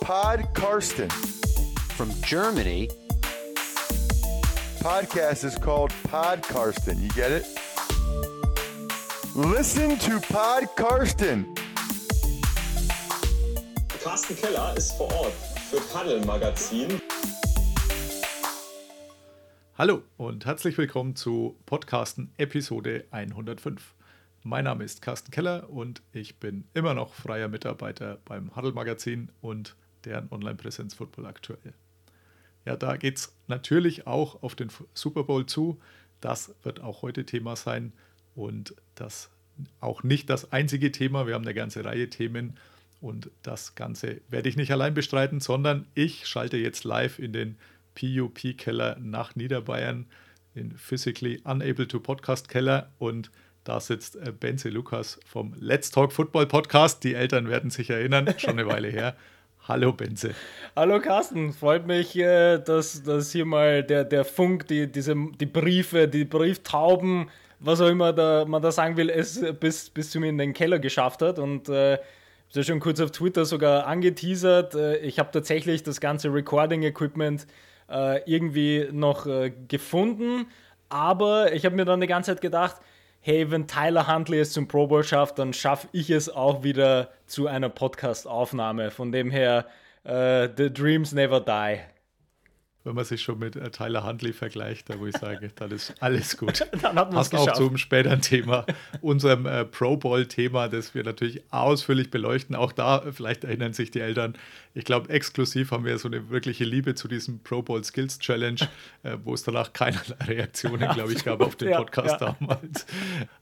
Pod Karsten. From Germany, Podcast is called Pod Karsten. You get it? Listen to Pod Karsten. Carsten Keller ist vor Ort für Paddel Magazin. Hallo und herzlich willkommen zu Podcasten Episode 105. Mein Name ist Carsten Keller und ich bin immer noch freier Mitarbeiter beim Huddle Magazin und deren Online-Präsenz Football aktuell. Ja, da geht es natürlich auch auf den Super Bowl zu. Das wird auch heute Thema sein und das auch nicht das einzige Thema. Wir haben eine ganze Reihe Themen und das Ganze werde ich nicht allein bestreiten, sondern ich schalte jetzt live in den PUP-Keller nach Niederbayern, in Physically Unable to Podcast Keller und da sitzt äh, Benze Lukas vom Let's Talk Football Podcast. Die Eltern werden sich erinnern, schon eine Weile her. Hallo Benze. Hallo Carsten, freut mich, äh, dass, dass hier mal der, der Funk, die, diese, die Briefe, die Brieftauben, was auch immer da, man da sagen will, es bis, bis zu mir in den Keller geschafft hat. Und äh, ich habe schon kurz auf Twitter sogar angeteasert. Äh, ich habe tatsächlich das ganze Recording-Equipment äh, irgendwie noch äh, gefunden. Aber ich habe mir dann die ganze Zeit gedacht, hey, wenn Tyler Huntley es zum Pro Bowl schafft, dann schaffe ich es auch wieder zu einer Podcast-Aufnahme. Von dem her, uh, the dreams never die. Wenn man sich schon mit äh, Tyler Huntley vergleicht, da wo ich sage, dann ist alles gut. dann hat Passt auch zum späteren Thema, unserem äh, Pro Bowl-Thema, das wir natürlich ausführlich beleuchten. Auch da, vielleicht erinnern sich die Eltern, ich glaube, exklusiv haben wir so eine wirkliche Liebe zu diesem Pro Bowl Skills Challenge, äh, wo es danach keinerlei Reaktionen, glaube ich, gab auf den Podcast ja, ja. damals.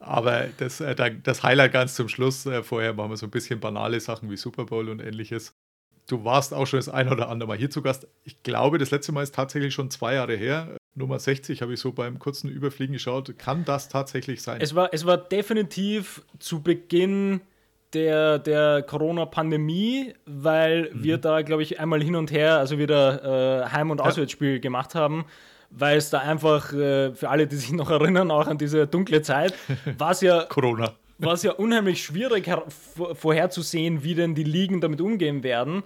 Aber das, äh, das Highlight ganz zum Schluss, äh, vorher machen wir so ein bisschen banale Sachen wie Super Bowl und ähnliches. Du warst auch schon das ein oder andere Mal hier zu Gast. Ich glaube, das letzte Mal ist tatsächlich schon zwei Jahre her. Nummer 60 habe ich so beim kurzen Überfliegen geschaut. Kann das tatsächlich sein? Es war, es war definitiv zu Beginn der, der Corona-Pandemie, weil mhm. wir da, glaube ich, einmal hin und her, also wieder äh, Heim- und Auswärtsspiel ja. gemacht haben weil es da einfach äh, für alle, die sich noch erinnern, auch an diese dunkle Zeit, war es ja Corona war es ja unheimlich schwierig vorherzusehen, wie denn die Ligen damit umgehen werden.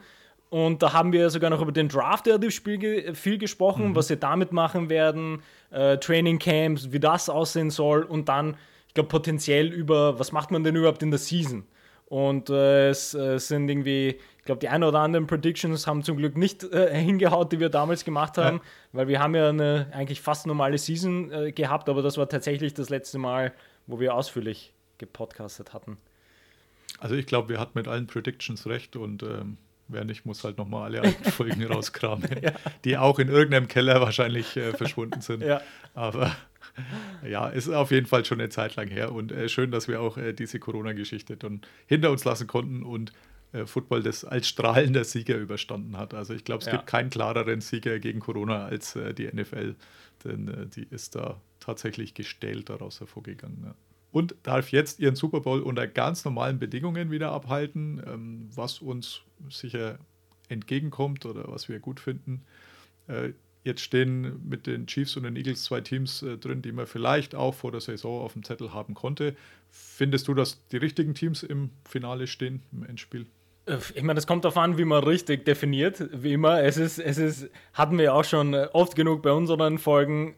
Und da haben wir sogar noch über den Draft Spiel viel gesprochen, mhm. was sie damit machen werden, äh, Training Camps, wie das aussehen soll und dann, ich glaube, potenziell über, was macht man denn überhaupt in der Season? Und äh, es äh, sind irgendwie, ich glaube, die ein oder anderen Predictions haben zum Glück nicht äh, hingehaut, die wir damals gemacht haben, ja. weil wir haben ja eine eigentlich fast normale Season äh, gehabt, aber das war tatsächlich das letzte Mal, wo wir ausführlich gepodcastet hatten. Also ich glaube, wir hatten mit allen Predictions recht und ähm, wer nicht, muss halt nochmal alle alten Folgen rauskramen, ja. die auch in irgendeinem Keller wahrscheinlich äh, verschwunden sind. Ja. Aber ja, ist auf jeden Fall schon eine Zeit lang her und äh, schön, dass wir auch äh, diese Corona-Geschichte dann hinter uns lassen konnten und äh, Football das als strahlender Sieger überstanden hat. Also ich glaube, es ja. gibt keinen klareren Sieger gegen Corona als äh, die NFL, denn äh, die ist da tatsächlich gestählt daraus hervorgegangen. Und darf jetzt ihren Super Bowl unter ganz normalen Bedingungen wieder abhalten, ähm, was uns sicher entgegenkommt oder was wir gut finden. Äh, jetzt stehen mit den Chiefs und den Eagles zwei Teams äh, drin, die man vielleicht auch vor der Saison auf dem Zettel haben konnte. Findest du, dass die richtigen Teams im Finale stehen, im Endspiel? Äh, ich meine, das kommt darauf an, wie man richtig definiert, wie immer. Es ist, es ist, hatten wir auch schon oft genug bei unseren Folgen,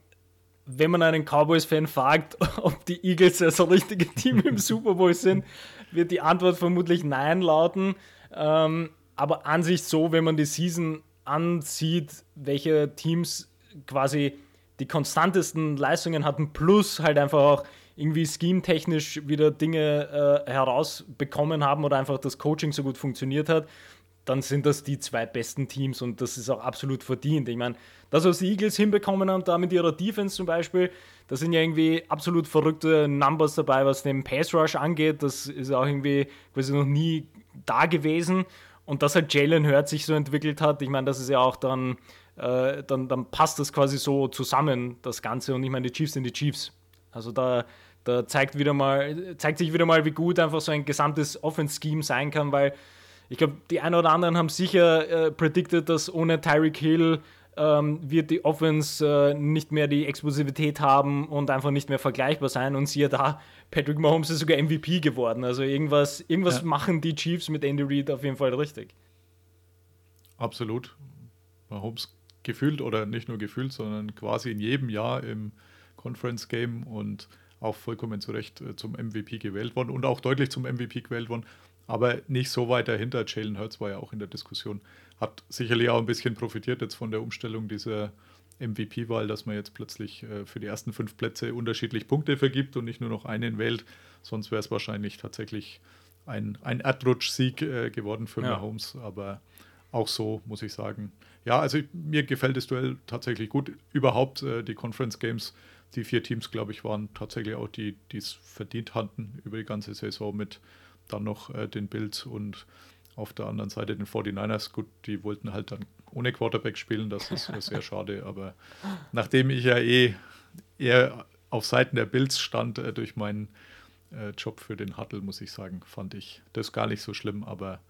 wenn man einen Cowboys-Fan fragt, ob die Eagles das richtige Team im Super Bowl sind, wird die Antwort vermutlich Nein lauten. Ähm, aber an sich so, wenn man die Season ansieht, welche Teams quasi die konstantesten Leistungen hatten, plus halt einfach auch irgendwie scheme-technisch wieder Dinge äh, herausbekommen haben oder einfach das Coaching so gut funktioniert hat, dann sind das die zwei besten Teams und das ist auch absolut verdient. Ich meine, das, was die Eagles hinbekommen haben, da mit ihrer Defense zum Beispiel, da sind ja irgendwie absolut verrückte Numbers dabei, was den Pass Rush angeht. Das ist auch irgendwie quasi noch nie da gewesen. Und dass halt Jalen Hurt sich so entwickelt hat, ich meine, das ist ja auch dann, äh, dann, dann passt das quasi so zusammen, das Ganze. Und ich meine, die Chiefs sind die Chiefs. Also da, da zeigt, wieder mal, zeigt sich wieder mal, wie gut einfach so ein gesamtes Offense-Scheme sein kann, weil ich glaube, die einen oder anderen haben sicher äh, predicted, dass ohne Tyreek Hill ähm, wird die Offense äh, nicht mehr die Explosivität haben und einfach nicht mehr vergleichbar sein. Und siehe da, Patrick Mahomes ist sogar MVP geworden. Also irgendwas, irgendwas ja. machen die Chiefs mit Andy Reid auf jeden Fall richtig. Absolut. Mahomes gefühlt oder nicht nur gefühlt, sondern quasi in jedem Jahr im Conference Game und auch vollkommen zu Recht äh, zum MVP gewählt worden und auch deutlich zum MVP gewählt worden, aber nicht so weit dahinter. Jalen Hurts war ja auch in der Diskussion, hat sicherlich auch ein bisschen profitiert jetzt von der Umstellung dieser MVP-Wahl, dass man jetzt plötzlich äh, für die ersten fünf Plätze unterschiedlich Punkte vergibt und nicht nur noch einen wählt. Sonst wäre es wahrscheinlich tatsächlich ein, ein Erdrutsch-Sieg äh, geworden für Ja. Mahomes, aber auch so muss ich sagen. Ja, also ich, mir gefällt das Duell tatsächlich gut. Überhaupt äh, die Conference Games, die vier Teams, glaube ich, waren tatsächlich auch die, die es verdient hatten über die ganze Saison mit dann noch äh, den Bills und auf der anderen Seite den 49ers. Gut, die wollten halt dann ohne Quarterback spielen, das ist sehr schade, aber nachdem ich ja eh eher auf Seiten der Bills stand äh, durch meinen äh, Job für den Huddle, muss ich sagen, fand ich das gar nicht so schlimm, aber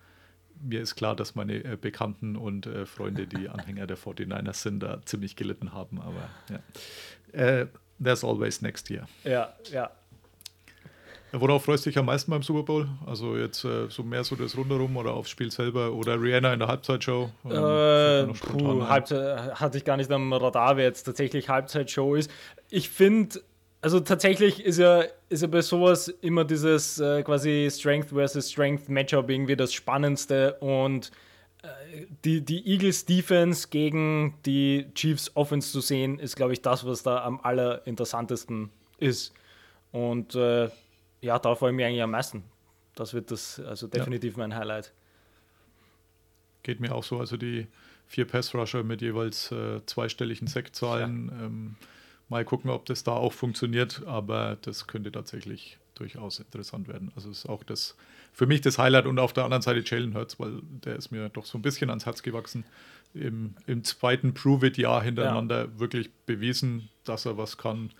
mir ist klar, dass meine äh, Bekannten und äh, Freunde, die Anhänger der 49ers sind, da ziemlich gelitten haben, aber ja. Äh, there's always next year. Ja, ja. Worauf freust du dich am meisten beim Super Bowl? Also jetzt äh, so mehr so das Rundherum oder aufs Spiel selber oder Rihanna in der Halbzeitshow? Ähm, Äh, puh. Halbzeit, hatte ich gar nicht am Radar, wer jetzt tatsächlich Halbzeitshow ist. Ich finde, also tatsächlich ist ja, ist ja bei sowas immer dieses äh, quasi Strength versus Strength Matchup irgendwie das Spannendste und äh, die, die Eagles Defense gegen die Chiefs Offense zu sehen, ist, glaube ich, das, was da am allerinteressantesten ist. Und äh, ja, da freue ich mich eigentlich am meisten. Das wird das, also definitiv mein Highlight. Geht mir auch so. Also die vier Pass-Rusher mit jeweils äh, zweistelligen Sackzahlen. Ähm, mal gucken, ob das da auch funktioniert, aber das könnte tatsächlich durchaus interessant werden. Also ist auch das für mich das Highlight und auf der anderen Seite Jalen Hurts, weil der ist mir doch so ein bisschen ans Herz gewachsen. Im, im zweiten Prove-It-Jahr hintereinander wirklich bewiesen, dass er was kann.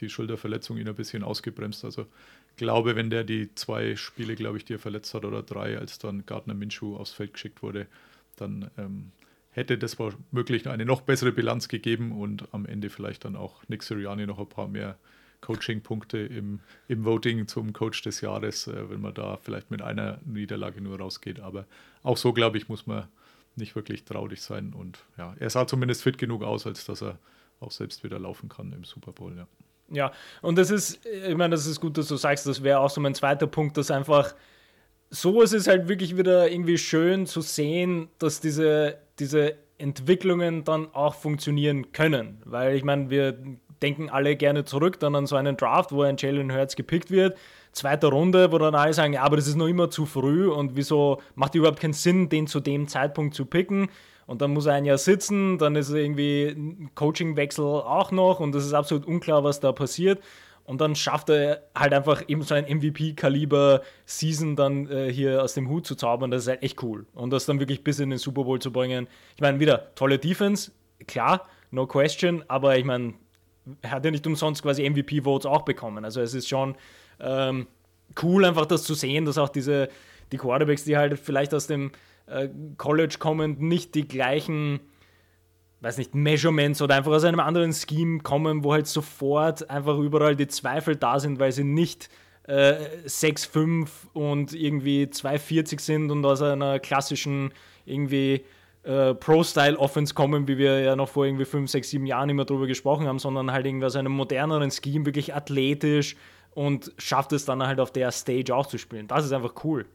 Die Schulterverletzung ihn ein bisschen ausgebremst. Also glaube, wenn der die zwei Spiele, glaube ich, die er verletzt hat oder drei, als dann Gardner Minshew aufs Feld geschickt wurde, dann ähm, hätte das womöglich eine noch bessere Bilanz gegeben und am Ende vielleicht dann auch Nick Sirianni noch ein paar mehr Coaching-Punkte im, im Voting zum Coach des Jahres, äh, wenn man da vielleicht mit einer Niederlage nur rausgeht. Aber auch so, glaube ich, muss man nicht wirklich traurig sein. Und ja, er sah zumindest fit genug aus, als dass er auch selbst wieder laufen kann im Super Bowl. Ja. Ja, und das ist, ich meine, das ist gut, dass du sagst, das wäre auch so mein zweiter Punkt, dass einfach sowas ist halt wirklich wieder irgendwie schön zu sehen, dass diese, diese Entwicklungen dann auch funktionieren können. Weil ich meine, wir denken alle gerne zurück dann an so einen Draft, wo ein Jalen Hurts gepickt wird, zweite Runde, wo dann alle sagen, ja, aber das ist noch immer zu früh und wieso macht überhaupt keinen Sinn, den zu dem Zeitpunkt zu picken. Und dann muss er ein Jahr sitzen, dann ist irgendwie ein Coachingwechsel auch noch und es ist absolut unklar, was da passiert. Und dann schafft er halt einfach eben so ein MVP-Kaliber-Season dann äh, hier aus dem Hut zu zaubern. Das ist halt echt cool. Und das dann wirklich bis in den Super Bowl zu bringen. Ich meine, wieder tolle Defense, klar, no question, aber ich meine, er hat ja nicht umsonst quasi MVP-Votes auch bekommen. Also es ist schon ähm, cool, einfach das zu sehen, dass auch diese, die Quarterbacks, die halt vielleicht aus dem äh, College kommen, nicht die gleichen weiß nicht, Measurements oder einfach aus einem anderen Scheme kommen, wo halt sofort einfach überall die Zweifel da sind, weil sie nicht äh, 6,5 und irgendwie 2,40 sind und aus einer klassischen irgendwie äh, Pro-Style-Offense kommen, wie wir ja noch vor irgendwie 5, 6, 7 Jahren immer drüber gesprochen haben, sondern halt irgendwie aus einem moderneren Scheme, wirklich athletisch und schafft es dann halt auf der Stage auch zu spielen. Das ist einfach cool.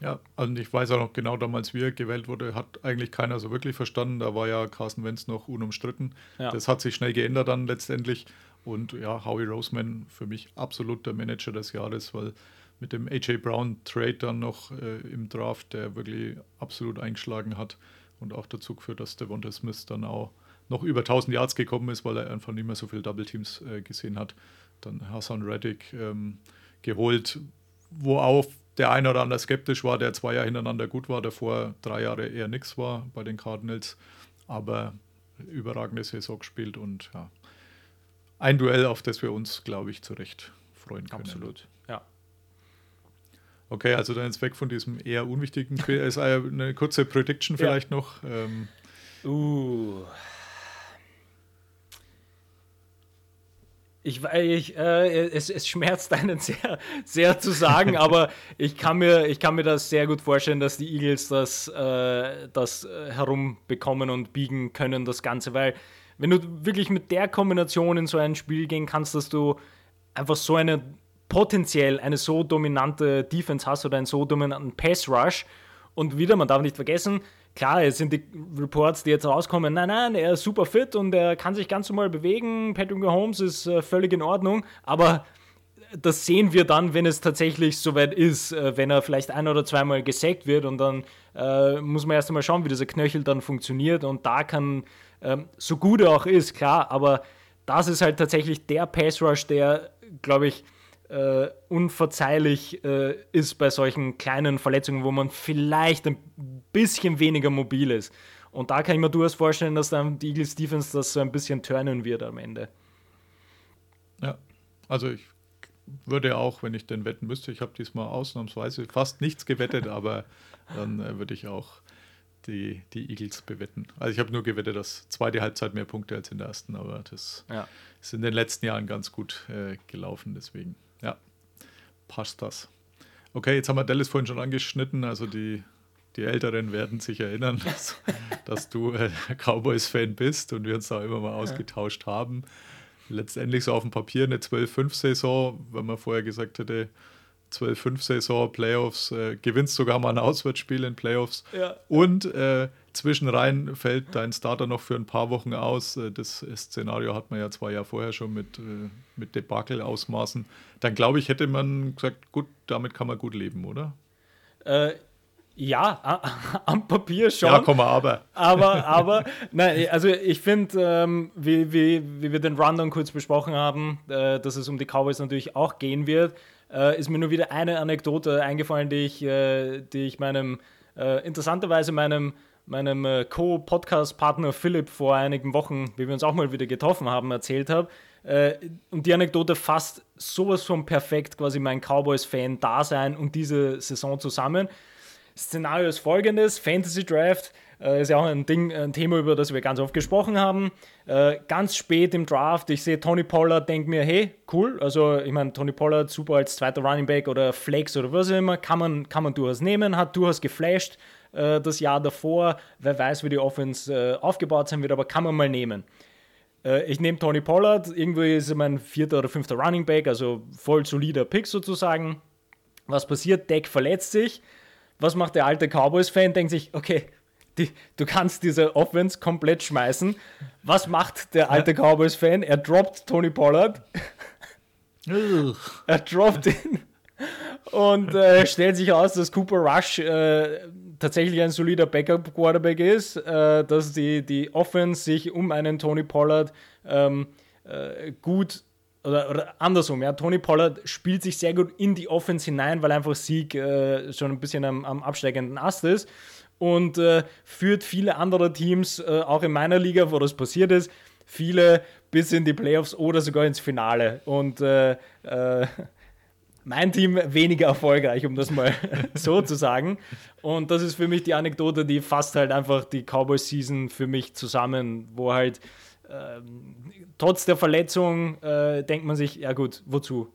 Ja, und ich weiß auch noch genau, damals, wie er gewählt wurde, hat eigentlich keiner so wirklich verstanden. Da war ja Carsten Wentz noch unumstritten. Ja. Das hat sich schnell geändert dann letztendlich. Und ja, Howie Roseman für mich absolut der Manager des Jahres, weil mit dem AJ Brown Trade dann noch äh, im Draft, der wirklich absolut eingeschlagen hat und auch dazu geführt, dass Devonta Smith dann auch noch über 1000 Yards gekommen ist, weil er einfach nicht mehr so viele Double Teams äh, gesehen hat. Dann Hassan Reddick ähm, geholt, wo auch der eine oder andere skeptisch war, der zwei Jahre hintereinander gut war, davor drei Jahre eher nichts war bei den Cardinals, aber überragende Saison gespielt und ja, ein Duell, auf das wir uns, glaube ich, zu Recht freuen können. Absolut, ja. Okay, also dann jetzt weg von diesem eher unwichtigen. Ist eine kurze Prediction Ja. vielleicht noch. Ähm, Uh. Ich, ich äh, es, es schmerzt einen sehr, sehr zu sagen, aber ich kann, mir, ich kann mir das sehr gut vorstellen, dass die Eagles das, äh, das herumbekommen und biegen können, das Ganze, weil wenn du wirklich mit der Kombination in so ein Spiel gehen kannst, dass du einfach so eine potenziell eine so dominante Defense hast oder einen so dominanten Pass Rush und wieder, man darf nicht vergessen, klar, es sind die Reports, die jetzt rauskommen, nein, nein, er ist super fit und er kann sich ganz normal bewegen, Patrick Mahomes ist äh, völlig in Ordnung, aber das sehen wir dann, wenn es tatsächlich soweit ist, äh, wenn er vielleicht ein oder zweimal gesackt wird und dann äh, muss man erst einmal schauen, wie dieser Knöchel dann funktioniert und da kann, ähm, so gut er auch ist, klar, aber das ist halt tatsächlich der Pass Rush, der, glaube ich, äh, unverzeihlich äh, ist bei solchen kleinen Verletzungen, wo man vielleicht ein bisschen weniger mobil ist. Und da kann ich mir durchaus vorstellen, dass dann die Eagles Defense das so ein bisschen turnen wird am Ende. Ja, also ich würde auch, wenn ich denn wetten müsste, ich habe diesmal ausnahmsweise fast nichts gewettet, aber dann äh, würde ich auch die, die Eagles bewetten. Also ich habe nur gewettet, dass zweite Halbzeit mehr Punkte als in der ersten, aber das ja. ist in den letzten Jahren ganz gut äh, gelaufen, deswegen passt das. Okay, jetzt haben wir Dallas vorhin schon angeschnitten, also die, die Älteren werden sich erinnern, dass, dass du äh, Cowboys-Fan bist und wir uns da immer mal ausgetauscht haben. Letztendlich so auf dem Papier eine 12-5-Saison, wenn man vorher gesagt hätte, 12-5-Saison, Playoffs, äh, gewinnst sogar mal ein Auswärtsspiel in Playoffs ja. und äh, zwischenrein fällt dein Starter noch für ein paar Wochen aus. Äh, das Szenario hat man ja zwei Jahre vorher schon mit, äh, mit Debakel-Ausmaßen. Dann glaube ich, hätte man gesagt, gut, damit kann man gut leben, oder? Äh, ja, am Papier schon. Ja, komm aber. Aber, aber, nein, also ich finde, ähm, wie, wie, wie wir den Rundown kurz besprochen haben, äh, dass es um die Cowboys natürlich auch gehen wird äh, ist mir nur wieder eine Anekdote eingefallen, die ich, äh, die ich meinem, interessanterweise meinem, meinem äh, Co-Podcast-Partner Philipp vor einigen Wochen, wie wir uns auch mal wieder getroffen haben, erzählt habe. Äh, und die Anekdote fasst sowas von perfekt quasi mein Cowboys-Fan-Dasein und diese Saison zusammen. Szenario ist folgendes: Fantasy Draft. Äh, ist ja auch ein Ding, ein Thema, über das wir ganz oft gesprochen haben. Äh, ganz spät im Draft, ich sehe Tony Pollard, denke mir, hey, cool. Also, ich meine, Tony Pollard super als zweiter Running Back oder Flex oder was auch immer, kann man, kann man durchaus nehmen, hat durchaus geflasht äh, das Jahr davor. Wer weiß, wie die Offense äh, aufgebaut sein wird, aber kann man mal nehmen. Äh, ich nehme Tony Pollard, irgendwie ist er mein vierter oder fünfter Running Back, also voll solider Pick sozusagen. Was passiert? Deck verletzt sich. Was macht der alte Cowboys-Fan? Denkt sich, okay, die, du kannst diese Offense komplett schmeißen. Was macht der alte Cowboys-Fan? Er droppt Tony Pollard. er droppt ihn. Und äh, stellt sich aus, dass Cooper Rush äh, tatsächlich ein solider Backup-Quarterback ist, äh, dass die, die Offense sich um einen Tony Pollard ähm, äh, gut oder, oder, andersrum, ja, Tony Pollard spielt sich sehr gut in die Offense hinein, weil einfach Sieg äh, schon ein bisschen am, am absteigenden Ast ist und äh, führt viele andere Teams, äh, auch in meiner Liga, wo das passiert ist, viele bis in die Playoffs oder sogar ins Finale. Und äh, äh mein Team weniger erfolgreich, um das mal so zu sagen. Und das ist für mich die Anekdote, die fasst halt einfach die Cowboy-Season für mich zusammen, wo halt ähm, trotz der Verletzung äh, denkt man sich, ja gut, wozu?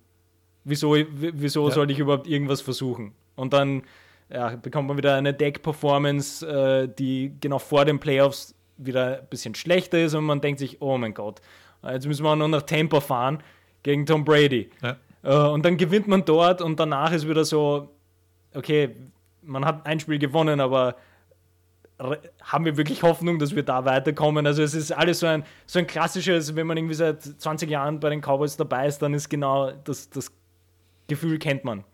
Wieso, wieso ja. soll ich überhaupt irgendwas versuchen? Und dann ja, bekommt man wieder eine Deck-Performance, äh, die genau vor den Playoffs wieder ein bisschen schlechter ist und man denkt sich, oh mein Gott, jetzt müssen wir nur nach Tampa fahren gegen Tom Brady. Ja. Äh, und dann gewinnt man dort und danach ist wieder so, okay, man hat ein Spiel gewonnen, aber haben wir wirklich Hoffnung, dass wir da weiterkommen? Also es ist alles so ein, so ein klassisches, wenn man irgendwie seit 20 Jahren bei den Cowboys dabei ist, dann ist genau das, das Gefühl kennt man.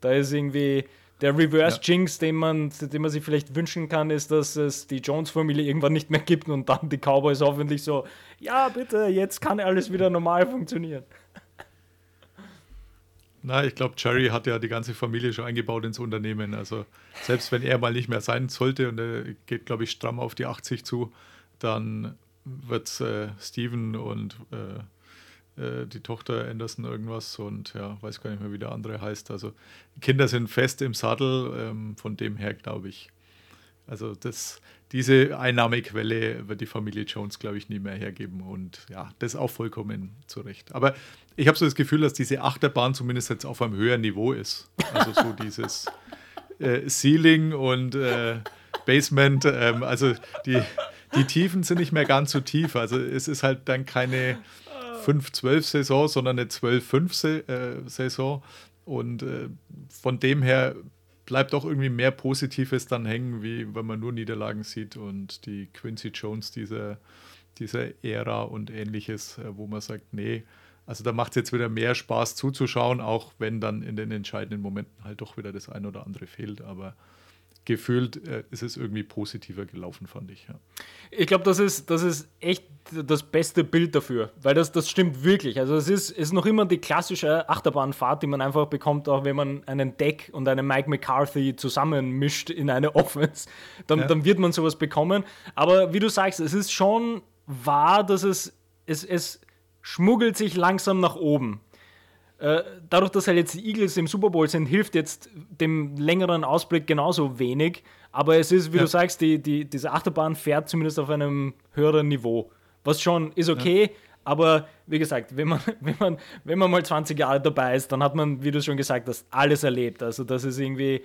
Da ist irgendwie, der Reverse Jinx, den man, den man sich vielleicht wünschen kann, ist, dass es die Jones-Familie irgendwann nicht mehr gibt und dann die Cowboys hoffentlich so, ja, bitte, jetzt kann alles wieder normal funktionieren. Na, ich glaube, Jerry hat ja die ganze Familie schon eingebaut ins Unternehmen. Also selbst wenn er mal nicht mehr sein sollte und er geht, glaube ich, stramm auf die 80 zu, dann wird äh, Steven und äh, äh, die Tochter Anderson irgendwas und ja, weiß gar nicht mehr, wie der andere heißt. Also Kinder sind fest im Sattel, ähm, von dem her glaube ich, Also das, diese Einnahmequelle wird die Familie Jones, glaube ich, nie mehr hergeben. Und ja, das auch vollkommen zu Recht. Aber ich habe so das Gefühl, dass diese Achterbahn zumindest jetzt auf einem höheren Niveau ist. Also so dieses äh, Ceiling und äh, Basement. Ähm, also die, die Tiefen sind nicht mehr ganz so tief. Also es ist halt dann keine 5-12-Saison, sondern eine 12-5-Saison. Und äh, von dem her bleibt auch irgendwie mehr Positives dann hängen, wie wenn man nur Niederlagen sieht und die Quincy Jones dieser, dieser Ära und ähnliches, äh, wo man sagt, nee, also da macht es jetzt wieder mehr Spaß zuzuschauen, auch wenn dann in den entscheidenden Momenten halt doch wieder das ein oder andere fehlt. Aber gefühlt äh, ist es irgendwie positiver gelaufen, fand ich. Ja. Ich glaube, das ist, das ist echt das beste Bild dafür, weil das, das stimmt wirklich. Also es ist, ist noch immer die klassische Achterbahnfahrt, die man einfach bekommt, auch wenn man einen Deck und einen Mike McCarthy zusammenmischt in eine Offense, dann, ja. dann wird man sowas bekommen. Aber wie du sagst, es ist schon wahr, dass es, es, es schmuggelt sich langsam nach oben. Äh, dadurch, dass halt jetzt die Eagles im Super Bowl sind, hilft jetzt dem längeren Ausblick genauso wenig. Aber es ist, wie ja. du sagst, die, die, diese Achterbahn fährt zumindest auf einem höheren Niveau. Was schon ist okay, ja. aber wie gesagt, wenn man, wenn, man, wenn man mal 20 Jahre dabei ist, dann hat man, wie du schon gesagt hast, alles erlebt. Also das ist irgendwie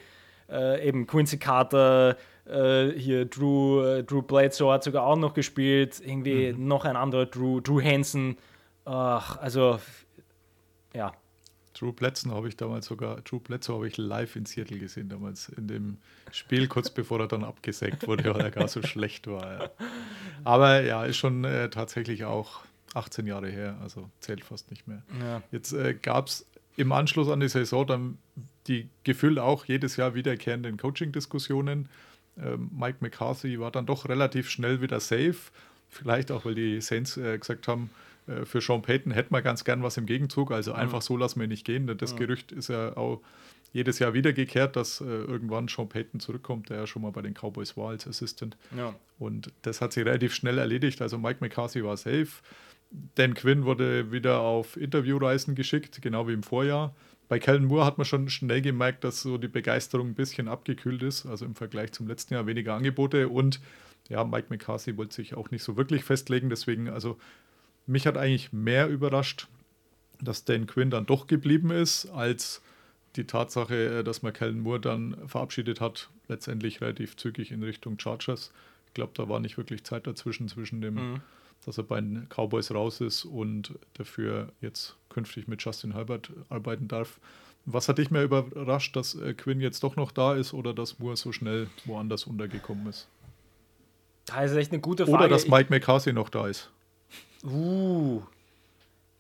äh, eben Quincy Carter, äh, hier Drew, äh, Drew Bledsoe hat sogar auch noch gespielt, irgendwie mhm. noch ein anderer Drew, Drew Hansen. Ach, also ja, Drew Bledsoe habe ich damals sogar, Drew Bledsoe habe ich live in Seattle gesehen, damals in dem Spiel, kurz bevor er dann abgesägt wurde, weil er gar so schlecht war. Ja. Aber ja, ist schon äh, tatsächlich auch 18 Jahre her, also zählt fast nicht mehr. Ja. Jetzt äh, gab es im Anschluss an die Saison dann die gefühlt auch jedes Jahr wiederkehrenden Coaching-Diskussionen. Ähm, Mike McCarthy war dann doch relativ schnell wieder safe. Vielleicht auch, weil die Saints äh, gesagt haben, äh, für Sean Payton hätte man ganz gern was im Gegenzug. Also mhm. einfach so lassen wir nicht gehen. Das mhm. Gerücht ist ja auch jedes Jahr wiedergekehrt, dass äh, irgendwann Sean Payton zurückkommt, der ja schon mal bei den Cowboys war als Assistant. Ja. Und das hat sich relativ schnell erledigt. Also Mike McCarthy war safe. Dan Quinn wurde wieder auf Interviewreisen geschickt, genau wie im Vorjahr. Bei Kellen Moore hat man schon schnell gemerkt, dass so die Begeisterung ein bisschen abgekühlt ist, also im Vergleich zum letzten Jahr weniger Angebote und ja, Mike McCarthy wollte sich auch nicht so wirklich festlegen, deswegen, also mich hat eigentlich mehr überrascht, dass Dan Quinn dann doch geblieben ist, als die Tatsache, äh, dass man Kellen Moore dann verabschiedet hat, letztendlich relativ zügig in Richtung Chargers. Ich glaube, da war nicht wirklich Zeit dazwischen, zwischen dem, mhm. dass er bei den Cowboys raus ist und dafür jetzt künftig mit Justin Herbert arbeiten darf. Was hat dich mehr überrascht, dass äh, Quinn jetzt doch noch da ist oder dass Moore so schnell woanders untergekommen ist? Das ist echt eine gute Frage. Oder dass Mike McCarthy noch da ist. Uh.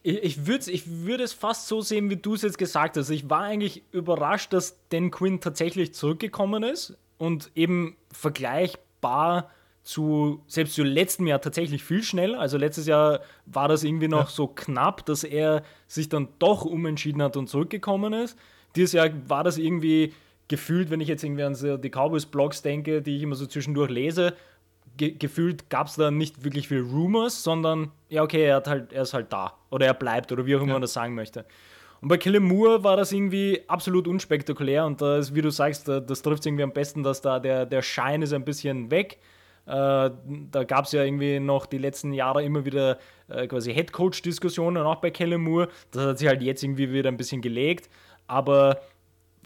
Ich, ich würde ich würd es fast so sehen, wie du es jetzt gesagt hast. Ich war eigentlich überrascht, dass Dan Quinn tatsächlich zurückgekommen ist und eben vergleichbar zu, selbst zu letztem Jahr tatsächlich viel schneller. Also letztes Jahr war das irgendwie noch ja. so knapp, dass er sich dann doch umentschieden hat und zurückgekommen ist. Dieses Jahr war das irgendwie gefühlt, wenn ich jetzt irgendwie an die Cowboys-Blogs denke, die ich immer so zwischendurch lese, ge gefühlt gab es da nicht wirklich viel Rumors, sondern ja, okay, er, hat halt, er ist halt da oder er bleibt oder wie auch immer ja. man das sagen möchte. Und bei Kellen Moore war das irgendwie absolut unspektakulär und das, wie du sagst, das trifft irgendwie am besten, dass da der, der Schein ist ein bisschen weg. Äh, da gab es ja irgendwie noch die letzten Jahre immer wieder äh, quasi Headcoach-Diskussionen, auch bei Kellen Moore. Das hat sich halt jetzt irgendwie wieder ein bisschen gelegt. Aber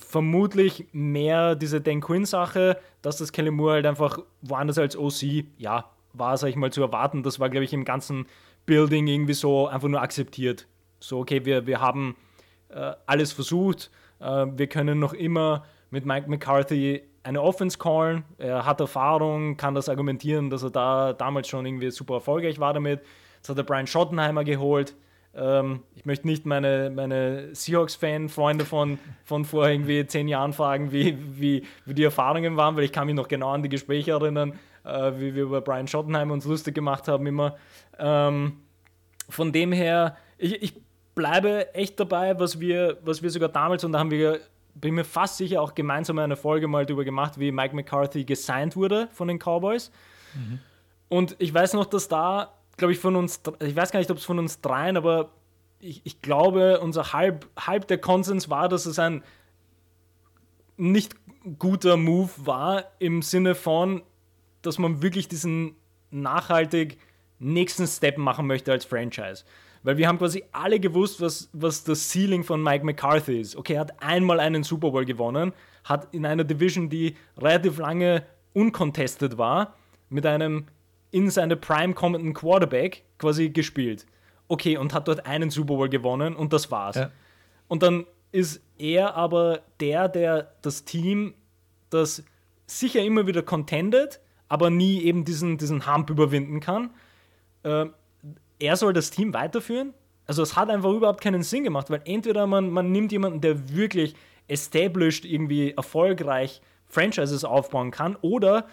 vermutlich mehr diese Dan Quinn-Sache, dass das Kelly Moore halt einfach woanders als OC, ja, war, sag ich mal, zu erwarten. Das war, glaube ich, im ganzen Building irgendwie so einfach nur akzeptiert. So, okay, wir, wir haben äh, alles versucht, äh, wir können noch immer mit Mike McCarthy eine Offense callen. Er hat Erfahrung, kann das argumentieren, dass er da damals schon irgendwie super erfolgreich war damit. Jetzt hat er Brian Schottenheimer geholt. Ähm, ich möchte nicht meine, meine Seahawks-Fan-Freunde von, von vor irgendwie zehn Jahren fragen, wie, wie, wie die Erfahrungen waren, weil ich kann mich noch genau an die Gespräche erinnern, äh, wie wir über Brian Schottenheim uns lustig gemacht haben immer. Ähm, von dem her, ich, ich bleibe echt dabei, was wir, was wir sogar damals, und da haben wir, bin mir fast sicher, auch gemeinsam eine Folge mal darüber gemacht, wie Mike McCarthy gesigned wurde von den Cowboys. Mhm. Und ich weiß noch, dass da glaube ich, von uns, ich weiß gar nicht, ob es von uns dreien, aber ich, ich glaube, unser halb, halb der Konsens war, dass es ein nicht guter Move war im Sinne von, dass man wirklich diesen nachhaltig nächsten Step machen möchte als Franchise. Weil wir haben quasi alle gewusst, was, was das Ceiling von Mike McCarthy ist. Okay, er hat einmal einen Super Bowl gewonnen, hat in einer Division, die relativ lange uncontested war, mit einem in seine Prime kommenden Quarterback quasi gespielt. Okay, und hat dort einen Super Bowl gewonnen und das war's. Ja. Und dann ist er aber der, der das Team, das sicher immer wieder contendet, aber nie eben diesen, diesen Hump überwinden kann. Äh, er soll das Team weiterführen. Also es hat einfach überhaupt keinen Sinn gemacht, weil entweder man, man nimmt jemanden, der wirklich established, irgendwie erfolgreich Franchises aufbauen kann, oder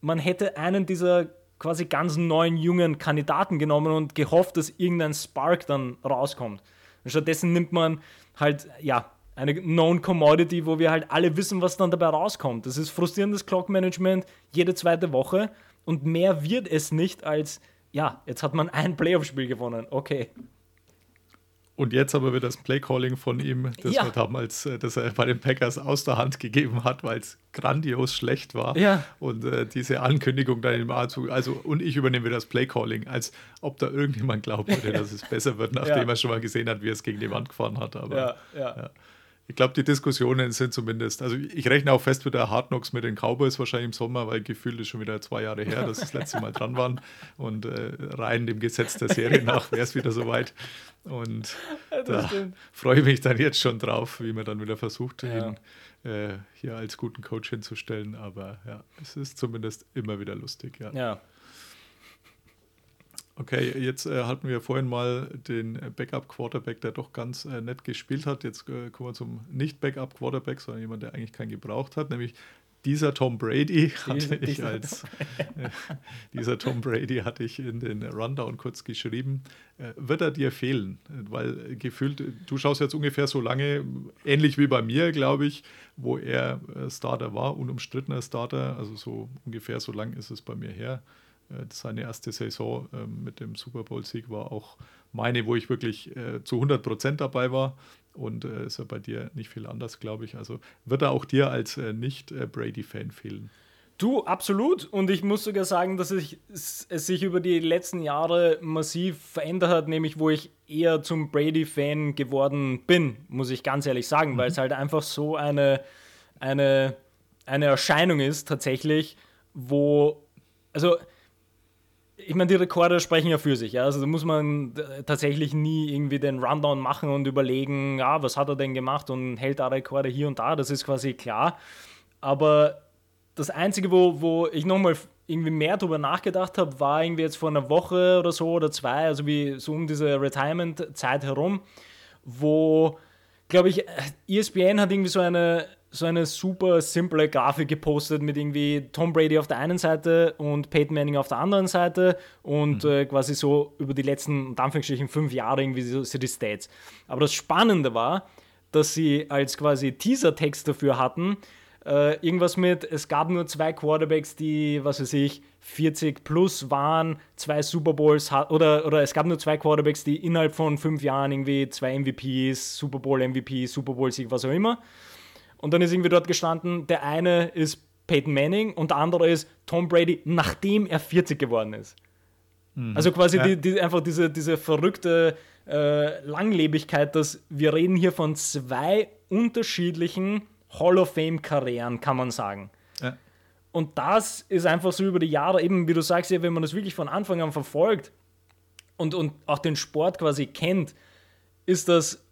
man hätte einen dieser quasi ganz neuen jungen Kandidaten genommen und gehofft, dass irgendein Spark dann rauskommt. Und stattdessen nimmt man halt, ja, eine known Commodity, wo wir halt alle wissen, was dann dabei rauskommt. Das ist frustrierendes Clock-Management jede zweite Woche und mehr wird es nicht als, ja, jetzt hat man ein Playoff-Spiel gewonnen. Okay. Und jetzt aber wird das Playcalling von ihm, das Ja. wir damals, äh, das er bei den Packers aus der Hand gegeben hat, weil es grandios schlecht war. Ja. Und äh, diese Ankündigung dann im Anzug, also und ich übernehme das Playcalling, als ob da irgendjemand glauben würde, dass es besser wird, nachdem Ja. er schon mal gesehen hat, wie er es gegen die Wand gefahren hat. Aber Ja, ja. Ich glaube, die Diskussionen sind zumindest, also ich rechne auch fest wieder Hard Knocks mit den Cowboys wahrscheinlich im Sommer, weil gefühlt ist schon wieder zwei Jahre her, dass sie das letzte Mal dran waren. Und äh, rein dem Gesetz der Serie nach wäre es wieder soweit. Und da stimmt. freue ich mich dann jetzt schon drauf, wie man dann wieder versucht, Ja. ihn äh, hier als guten Coach hinzustellen. Aber ja, es ist zumindest immer wieder lustig. Ja. Ja. Okay, jetzt äh, hatten wir vorhin mal den Backup-Quarterback, der doch ganz äh, nett gespielt hat. Jetzt äh, kommen wir zum Nicht-Backup-Quarterback, sondern jemand, der eigentlich keinen gebraucht hat, nämlich dieser Tom Brady hatte ich dieser als äh, dieser Tom Brady hatte ich in den Rundown kurz geschrieben. Äh, wird er dir fehlen? Weil gefühlt, du schaust jetzt ungefähr so lange, ähnlich wie bei mir, glaube ich, wo er äh, Starter war, unumstrittener Starter, also so ungefähr so lang ist es bei mir her. Äh, Seine erste Saison ähm, mit dem Super Bowl-Sieg war auch meine, wo ich wirklich äh, zu 100 Prozent dabei war. Und äh, ist ja bei dir nicht viel anders, glaube ich. Also wird er auch dir als Nicht-Brady-Fan fehlen? Du, absolut. Und ich muss sogar sagen, dass ich, es, sich über die letzten Jahre massiv verändert hat, nämlich wo ich eher zum Brady-Fan geworden bin, muss ich ganz ehrlich sagen, weil es halt einfach so eine, eine, eine Erscheinung ist, tatsächlich, wo, also ich meine, die Rekorde sprechen ja für sich. Ja? Also da muss man äh, tatsächlich nie irgendwie den Rundown machen und überlegen, ja, was hat er denn gemacht und hält da Rekorde hier und da. Das ist quasi klar. Aber das Einzige, wo, wo ich nochmal irgendwie mehr drüber nachgedacht habe, war irgendwie jetzt vor einer Woche oder so oder zwei, also wie so um diese Retirement-Zeit herum, wo, glaube ich, ESPN hat irgendwie so eine, so eine super simple Grafik gepostet mit irgendwie Tom Brady auf der einen Seite und Peyton Manning auf der anderen Seite und äh, quasi so über die letzten, unter Anführungsstrichen, fünf Jahre irgendwie so, so die Stats. Aber das Spannende war, dass sie als quasi Teaser-Text dafür hatten, äh, irgendwas mit, es gab nur zwei Quarterbacks, die, was weiß ich, 40 plus waren, zwei Super Bowls hat, oder, oder es gab nur zwei Quarterbacks, die innerhalb von fünf Jahren irgendwie zwei MVPs, Super Bowl MVP, Super Bowl Sieg, was auch immer. Und dann ist irgendwie dort gestanden, der eine ist Peyton Manning und der andere ist Tom Brady, nachdem er 40 geworden ist. Also quasi Ja. die, die, einfach diese, diese verrückte äh, Langlebigkeit, dass wir reden hier von zwei unterschiedlichen Hall of Fame-Karrieren, kann man sagen. Ja. Und das ist einfach so über die Jahre, eben wie du sagst, ja, wenn man das wirklich von Anfang an verfolgt und, und auch den Sport quasi kennt, ist das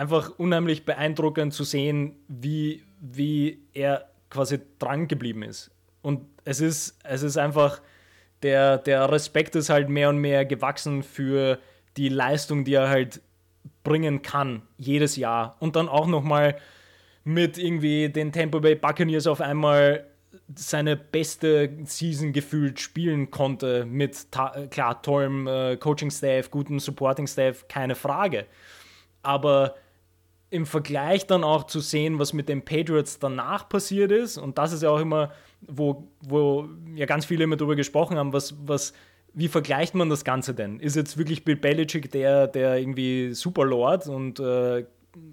einfach unheimlich beeindruckend zu sehen, wie, wie er quasi dran geblieben ist. Und es ist, es ist einfach, der, der Respekt ist halt mehr und mehr gewachsen für die Leistung, die er halt bringen kann, jedes Jahr. Und dann auch nochmal mit irgendwie den Tampa Bay Buccaneers auf einmal seine beste Season gefühlt spielen konnte mit ta- klar tollem äh, Coaching-Staff, gutem Supporting-Staff, keine Frage. Aber im Vergleich dann auch zu sehen, was mit den Patriots danach passiert ist, und das ist ja auch immer, wo, wo ja ganz viele immer drüber gesprochen haben, was, was, wie vergleicht man das Ganze denn? Ist jetzt wirklich Bill Belichick der, der irgendwie Superlord und äh,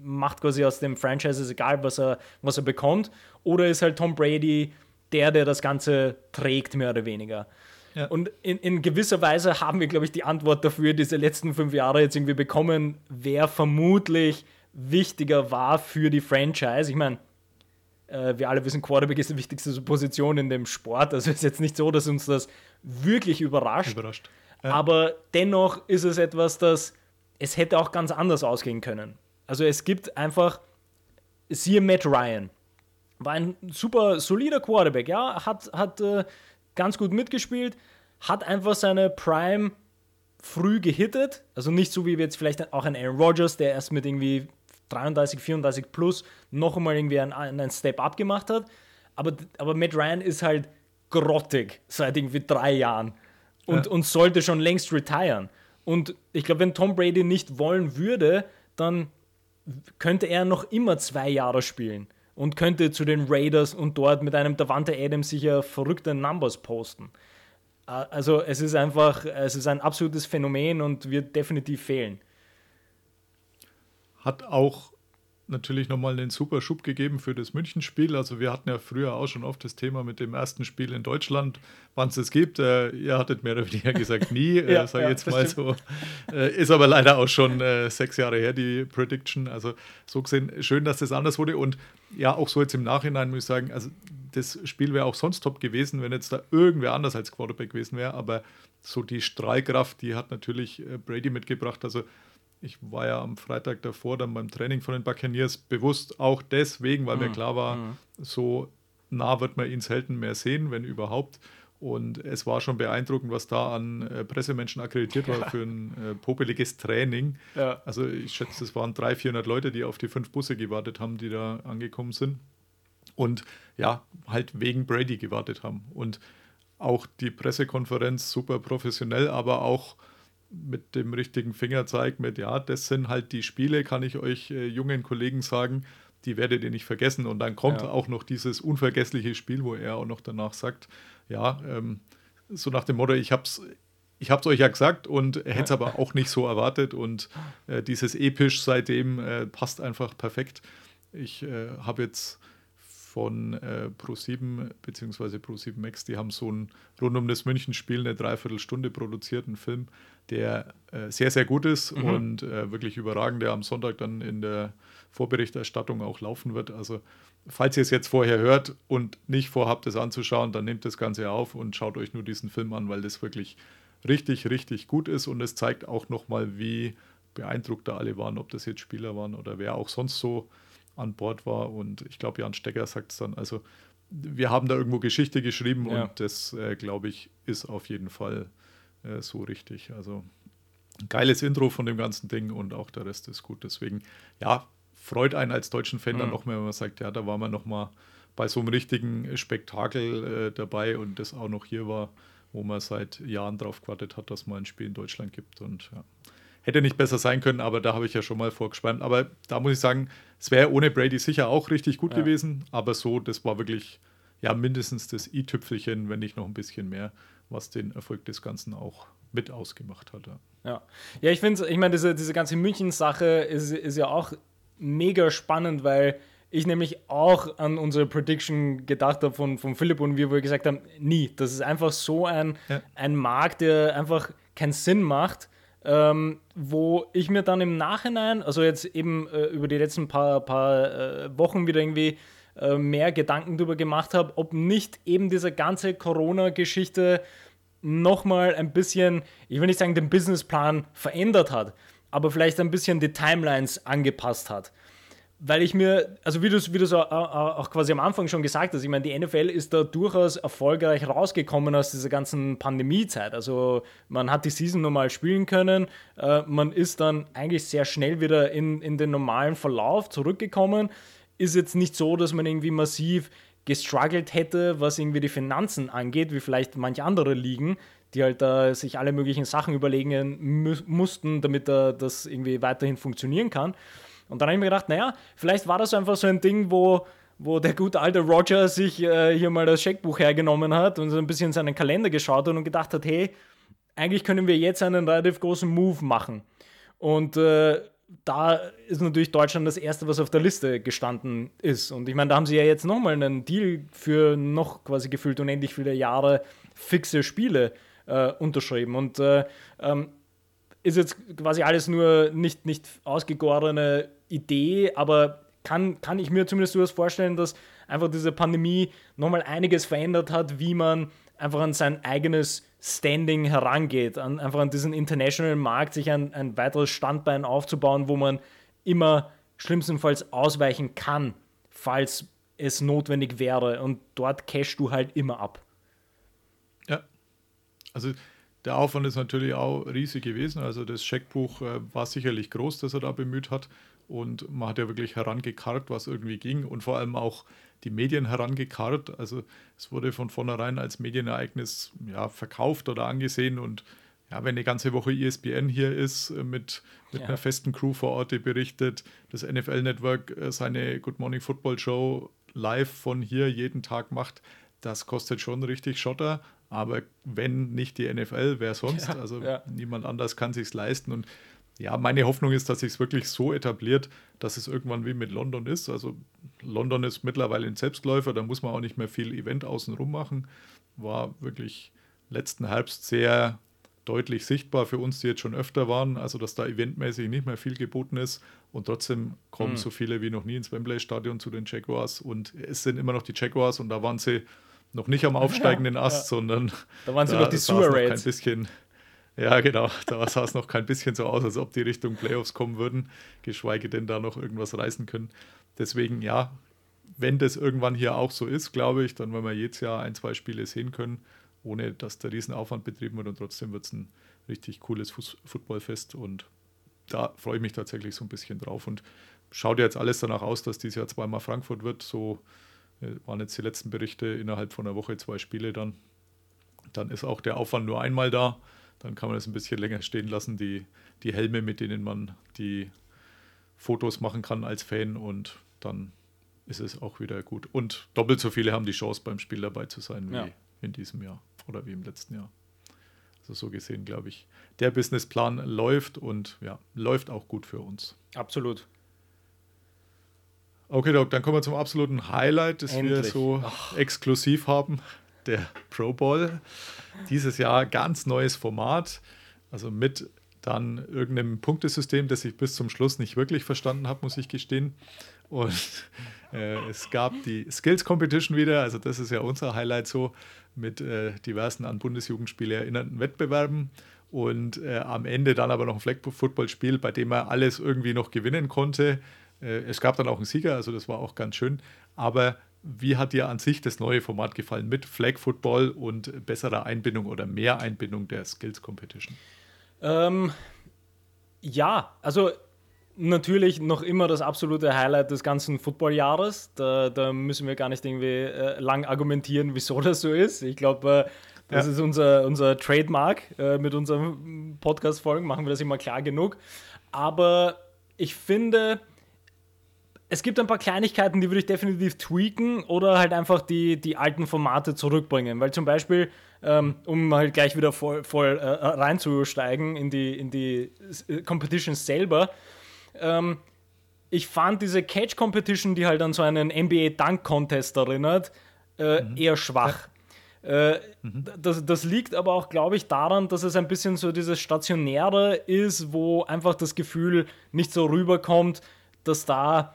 macht quasi aus dem Franchises egal, was er, was er bekommt? Oder ist halt Tom Brady der, der das Ganze trägt, mehr oder weniger. Ja. Und in, in gewisser Weise haben wir, glaube ich, die Antwort dafür diese letzten fünf Jahre jetzt irgendwie bekommen, wer vermutlich wichtiger war für die Franchise. Ich meine, äh, wir alle wissen, Quarterback ist die wichtigste Position in dem Sport. Also ist jetzt nicht so, dass uns das wirklich überrascht. Überrascht. Aber dennoch ist es etwas, das es hätte auch ganz anders ausgehen können. Also es gibt einfach, siehe Matt Ryan, war ein super solider Quarterback, ja, hat, hat äh, ganz gut mitgespielt, hat einfach seine Prime früh gehittet, also nicht so wie wir jetzt vielleicht auch ein Aaron Rodgers, der erst mit irgendwie 33, 34 plus noch einmal irgendwie einen, einen Step up gemacht hat, aber, aber Matt Ryan ist halt grottig seit irgendwie drei Jahren und, Ja. und sollte schon längst retiren. Und ich glaube, wenn Tom Brady nicht wollen würde, dann könnte er noch immer zwei Jahre spielen und könnte zu den Raiders und dort mit einem Davante Adams sicher verrückte Numbers posten. Also es ist einfach, es ist ein absolutes Phänomen und wird definitiv fehlen. Hat auch natürlich nochmal einen super Schub gegeben für das München-Spiel. Also wir hatten ja früher auch schon oft das Thema mit dem ersten Spiel in Deutschland, wann es es gibt. Äh, ihr hattet mehr oder weniger gesagt nie, äh, Ja, sag ja, jetzt mal so. Äh, ist aber leider auch schon äh, sechs Jahre her, die Prediction. Also so gesehen, schön, dass das anders wurde. Und ja, auch so jetzt im Nachhinein muss ich sagen, also das Spiel wäre auch sonst top gewesen, wenn jetzt da irgendwer anders als Quarterback gewesen wäre. Aber so die Strahlkraft, die hat natürlich äh, Brady mitgebracht. Also ich war ja am Freitag davor dann beim Training von den Buccaneers bewusst auch deswegen, weil mir klar war, so nah wird man ihn selten mehr sehen, wenn überhaupt. Und es war schon beeindruckend, was da an äh, Pressemenschen akkreditiert war für ein äh, popeliges Training. Ja. Also ich schätze, es waren 300, 400 Leute, die auf die fünf Busse gewartet haben, die da angekommen sind. Und ja, halt wegen Brady gewartet haben. Und auch die Pressekonferenz super professionell, aber auch mit dem richtigen Fingerzeig mit, ja, das sind halt die Spiele, kann ich euch äh, jungen Kollegen sagen, die werdet ihr nicht vergessen. Und dann kommt Ja. auch noch dieses unvergessliche Spiel, wo er auch noch danach sagt, ja, ähm, so nach dem Motto, ich hab's, ich hab's euch ja gesagt und hätte es aber auch nicht so erwartet. Und äh, dieses Episch seitdem äh, passt einfach perfekt. Ich äh, habe jetzt von äh, Pro7 bzw. Pro7 Max, die haben so ein rund um das München-Spiel eine Dreiviertelstunde produziert, einen Film, der äh, sehr, sehr gut ist und äh, wirklich überragend, der am Sonntag dann in der Vorberichterstattung auch laufen wird. Also, falls ihr es jetzt vorher hört und nicht vorhabt, es anzuschauen, dann nehmt das Ganze auf und schaut euch nur diesen Film an, weil das wirklich richtig, richtig gut ist und es zeigt auch nochmal, wie beeindruckt da alle waren, ob das jetzt Spieler waren oder wer auch sonst so an Bord war. Und ich glaube, Jan Stecker sagt es dann. Also, wir haben da irgendwo Geschichte geschrieben Ja. und das, äh, glaube ich, ist auf jeden Fall äh, so richtig. Also, geiles Intro von dem ganzen Ding und auch der Rest ist gut. Deswegen, ja, freut einen als deutschen Fan dann Mhm. noch mehr, wenn man sagt, ja, da war man noch mal bei so einem richtigen Spektakel äh, dabei und das auch noch hier war, wo man seit Jahren drauf gewartet hat, dass man ein Spiel in Deutschland gibt und ja. Hätte nicht besser sein können, aber da habe ich ja schon mal vorgespannt. Aber da muss ich sagen, es wäre ohne Brady sicher auch richtig gut Ja. gewesen. Aber so, das war wirklich ja mindestens das i-Tüpfelchen, wenn nicht noch ein bisschen mehr, was den Erfolg des Ganzen auch mit ausgemacht hat. Ja. Ja, ich finde, ich meine, diese, diese ganze München-Sache ist, ist ja auch mega spannend, weil ich nämlich auch an unsere Prediction gedacht habe von, von Philipp und wir, wo wir gesagt haben, nie. Das ist einfach so ein, Ja. ein Markt, der einfach keinen Sinn macht, ähm, wo ich mir dann im Nachhinein, also jetzt eben äh, über die letzten paar, paar äh, Wochen wieder irgendwie äh, mehr Gedanken darüber gemacht habe, ob nicht eben diese ganze Corona-Geschichte nochmal ein bisschen, ich will nicht sagen, den Businessplan verändert hat, aber vielleicht ein bisschen die Timelines angepasst hat. Weil ich mir, also wie du es wie auch quasi am Anfang schon gesagt hast, ich meine, die NFL ist da durchaus erfolgreich rausgekommen aus dieser ganzen Pandemiezeit. Also man hat die Season normal spielen können, äh, man ist dann eigentlich sehr schnell wieder in, in den normalen Verlauf zurückgekommen. Ist jetzt nicht so, dass man irgendwie massiv gestruggelt hätte, was irgendwie die Finanzen angeht, wie vielleicht manche andere Ligen, die halt da sich alle möglichen Sachen überlegen mu mussten, damit da das irgendwie weiterhin funktionieren kann. Und dann habe ich mir gedacht, naja, vielleicht war das einfach so ein Ding, wo, wo der gute alte Roger sich äh, hier mal das Scheckbuch hergenommen hat und so ein bisschen seinen Kalender geschaut hat und gedacht hat, hey, eigentlich können wir jetzt einen relativ großen Move machen. Und äh, da ist natürlich Deutschland das Erste, was auf der Liste gestanden ist. Und ich meine, da haben sie ja jetzt nochmal einen Deal für noch quasi gefühlt unendlich viele Jahre fixe Spiele äh, unterschrieben. Und äh, ähm, ist jetzt quasi alles nur nicht, nicht ausgegorene Idee, aber kann, kann ich mir zumindest sowas vorstellen, dass einfach diese Pandemie nochmal einiges verändert hat, wie man einfach an sein eigenes Standing herangeht, an, einfach an diesen international Markt, sich ein, ein weiteres Standbein aufzubauen, wo man immer schlimmstenfalls ausweichen kann, falls es notwendig wäre. Und dort cashst du halt immer ab. Ja. Also der Aufwand ist natürlich auch riesig gewesen. Also das Scheckbuch äh, war sicherlich groß, das er da bemüht hat. Und man hat ja wirklich herangekarrt, was irgendwie ging. Und vor allem auch die Medien herangekarrt. Also es wurde von vornherein als Medienereignis ja, verkauft oder angesehen. Und ja, wenn eine ganze Woche ESPN hier ist, äh, mit, mit ja. einer festen Crew vor Ort, die berichtet, das NFL-Network äh, seine Good Morning Football Show live von hier jeden Tag macht, das kostet schon richtig Schotter. Aber wenn nicht die NFL, wer sonst? Ja, also ja. niemand anders kann sich leisten. Und ja, meine Hoffnung ist, dass sich es wirklich so etabliert, dass es irgendwann wie mit London ist. Also London ist mittlerweile ein Selbstläufer, da muss man auch nicht mehr viel Event außenrum machen. War wirklich letzten Herbst sehr deutlich sichtbar für uns, die jetzt schon öfter waren, also dass da eventmäßig nicht mehr viel geboten ist und trotzdem kommen mhm. so viele wie noch nie ins Wembley Stadion zu den Jaguars und es sind immer noch die Jaguars und da waren sie noch nicht am aufsteigenden ja, Ast, ja. sondern da waren sie da noch die Sewer Raids. Ein bisschen ja, genau. Da sah es noch kein bisschen so aus, als ob die Richtung Playoffs kommen würden, geschweige denn da noch irgendwas reißen können. Deswegen, ja, wenn das irgendwann hier auch so ist, glaube ich, dann werden wir jedes Jahr ein, zwei Spiele sehen können, ohne dass der Riesenaufwand betrieben wird und trotzdem wird es ein richtig cooles Footballfest und da freue ich mich tatsächlich so ein bisschen drauf und schaut jetzt alles danach aus, dass dieses Jahr zweimal Frankfurt wird. So äh, waren jetzt die letzten Berichte innerhalb von einer Woche zwei Spiele dann. Dann ist auch der Aufwand nur einmal da. Dann kann man das ein bisschen länger stehen lassen, die, die Helme, mit denen man die Fotos machen kann als Fan und dann ist es auch wieder gut. Und doppelt so viele haben die Chance, beim Spiel dabei zu sein wie ja. in diesem Jahr oder wie im letzten Jahr. Also so gesehen, glaube ich, der Businessplan läuft und ja, läuft auch gut für uns. Absolut. Okay, Doc, dann kommen wir zum absoluten Highlight, das Endlich. wir so Ach. exklusiv haben der Pro Bowl. Dieses Jahr ganz neues Format, also mit dann irgendeinem Punktesystem, das ich bis zum Schluss nicht wirklich verstanden habe, muss ich gestehen. Und äh, es gab die Skills Competition wieder, also das ist ja unser Highlight so, mit äh, diversen an Bundesjugendspiele erinnernden Wettbewerben. Und äh, am Ende dann aber noch ein Flag-Football-Spiel, bei dem er alles irgendwie noch gewinnen konnte. Äh, es gab dann auch einen Sieger, also das war auch ganz schön. Aber wie hat dir an sich das neue Format gefallen mit Flag Football und besserer Einbindung oder mehr Einbindung der Skills Competition? Ähm, ja, also natürlich noch immer das absolute Highlight des ganzen Footballjahres. Da, da müssen wir gar nicht irgendwie äh, lang argumentieren, wieso das so ist. Ich glaube, äh, das ja. ist unser, unser Trademark. Äh, mit unseren Podcast-Folgen machen wir das immer klar genug. Aber ich finde, es gibt ein paar Kleinigkeiten, die würde ich definitiv tweaken oder halt einfach die, die alten Formate zurückbringen. Weil zum Beispiel, ähm, um halt gleich wieder voll, voll äh, reinzusteigen in die, in die äh, Competitions selber, ähm, ich fand diese Catch Competition, die halt an so einen NBA Dunk Contest erinnert, äh, mhm. eher schwach. Äh, mhm. das, das liegt aber auch, glaube ich, daran, dass es ein bisschen so dieses Stationäre ist, wo einfach das Gefühl nicht so rüberkommt, dass da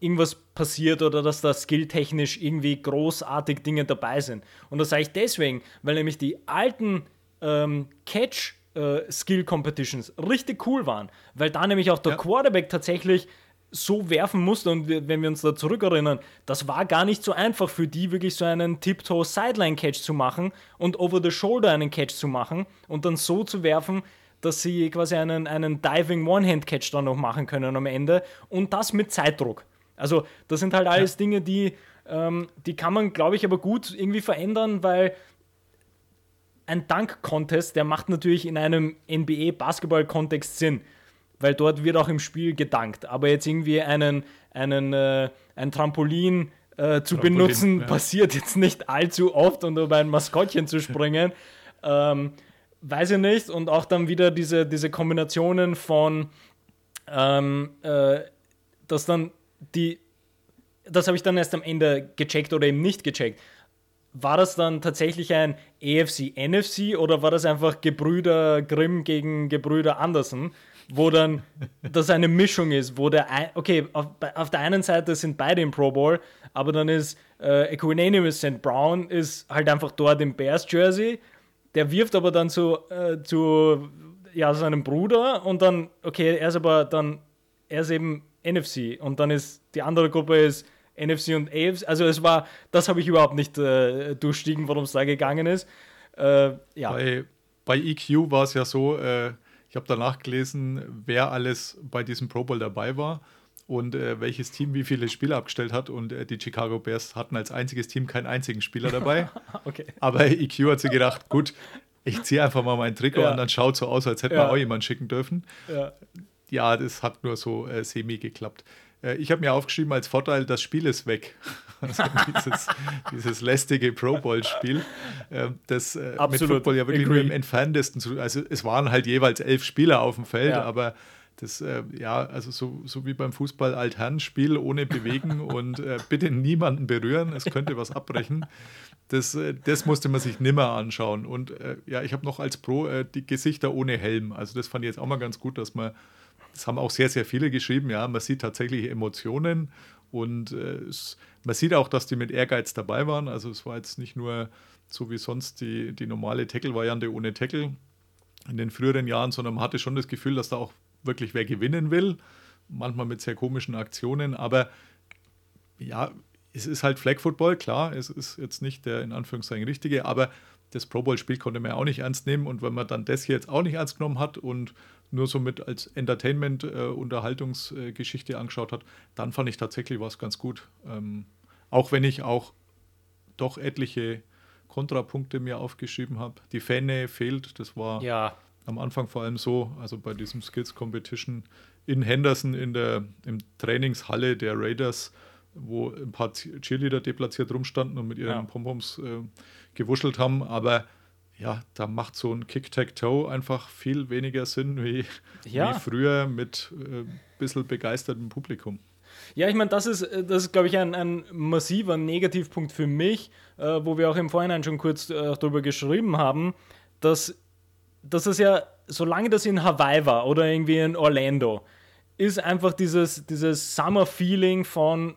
irgendwas passiert oder dass da skilltechnisch irgendwie großartig Dinge dabei sind. Und das sage ich deswegen, weil nämlich die alten ähm, Catch äh, Skill Competitions richtig cool waren, weil da nämlich auch der ja. Quarterback tatsächlich so werfen musste und wenn wir uns da zurückerinnern, das war gar nicht so einfach für die wirklich so einen Tiptoe Sideline Catch zu machen und over the shoulder einen Catch zu machen und dann so zu werfen, dass sie quasi einen, einen Diving One-Hand Catch dann noch machen können am Ende und das mit Zeitdruck. Also das sind halt alles ja. Dinge, die, ähm, die kann man, glaube ich, aber gut irgendwie verändern, weil ein Dunk-Contest, der macht natürlich in einem NBA-Basketball-Kontext Sinn, weil dort wird auch im Spiel gedankt. Aber jetzt irgendwie einen, einen, äh, ein Trampolin äh, zu Trampolin, benutzen, ja. passiert jetzt nicht allzu oft und um ein Maskottchen zu springen. ähm, weiß ich nicht. Und auch dann wieder diese, diese Kombinationen von ähm, äh, dass dann die, das habe ich dann erst am Ende gecheckt oder eben nicht gecheckt. War das dann tatsächlich ein EFC, NFC oder war das einfach Gebrüder Grimm gegen Gebrüder Andersen, wo dann das eine Mischung ist, wo der, ein, okay, auf, auf der einen Seite sind beide im Pro Bowl, aber dann ist äh, Equanimous St. Brown ist halt einfach dort im Bears Jersey, der wirft aber dann zu, äh, zu ja, seinem Bruder und dann, okay, er ist aber dann, er ist eben NFC und dann ist die andere Gruppe ist NFC und AFC. Also es war, das habe ich überhaupt nicht äh, durchstiegen, worum es da gegangen ist. Äh, ja. Bei, bei EQ war es ja so, äh, ich habe danach gelesen, wer alles bei diesem Pro Bowl dabei war und äh, welches Team wie viele Spieler abgestellt hat. Und äh, die Chicago Bears hatten als einziges Team keinen einzigen Spieler dabei. okay. Aber EQ hat sich gedacht, gut, ich ziehe einfach mal mein Trikot Ja. an, dann schaut so aus, als hätte Ja. man auch jemanden schicken dürfen. Ja. Ja, das hat nur so äh, semi geklappt. Äh, ich habe mir aufgeschrieben als Vorteil, das Spiel ist weg. Also dieses, dieses lästige Pro Bowl-Spiel, äh, das mit. Football ja wirklich Agree. nur im entferntesten zu. Also es waren halt jeweils elf Spieler auf dem Feld, Ja. aber das, äh, ja, also so, so wie beim Fußball Altherrenspiel ohne Bewegen und äh, bitte niemanden berühren, es könnte was abbrechen. Das, äh, das musste man sich nimmer anschauen. Und äh, ja, ich habe noch als Pro äh, die Gesichter ohne Helm. Also das fand ich jetzt auch mal ganz gut, dass man, das haben auch sehr, sehr viele geschrieben, ja, man sieht tatsächlich Emotionen und äh, es, man sieht auch, dass die mit Ehrgeiz dabei waren. Also es war jetzt nicht nur so wie sonst die, die normale Tackle-Variante ohne Tackle in den früheren Jahren, sondern man hatte schon das Gefühl, dass da auch wirklich wer gewinnen will. Manchmal mit sehr komischen Aktionen, aber ja, es ist halt Flag Football, klar, es ist jetzt nicht der in Anführungszeichen richtige, aber das Pro Bowl-Spiel konnte man ja auch nicht ernst nehmen und wenn man dann das hier jetzt auch nicht ernst genommen hat und nur so mit als Entertainment-Unterhaltungsgeschichte angeschaut hat, dann fand ich tatsächlich was ganz gut. Ähm, auch wenn ich auch doch etliche Kontrapunkte mir aufgeschrieben habe. Die Fähne fehlt, das war ja, am Anfang vor allem so, also bei diesem Skills Competition in Henderson in der im Trainingshalle der Raiders, wo ein paar Cheerleader deplatziert rumstanden und mit ihren Ja. Pompoms äh, gewuschelt haben, aber ja, da macht so ein Kick-Tag-Toe einfach viel weniger Sinn wie, Ja. wie früher mit ein äh, bisschen begeistertem Publikum. Ja, ich meine, das ist, äh, das ist glaube ich, ein, ein massiver Negativpunkt für mich, äh, wo wir auch im Vorhinein schon kurz äh, darüber geschrieben haben, dass, dass es ja, solange das in Hawaii war oder irgendwie in Orlando, ist einfach dieses, dieses Summer-Feeling von,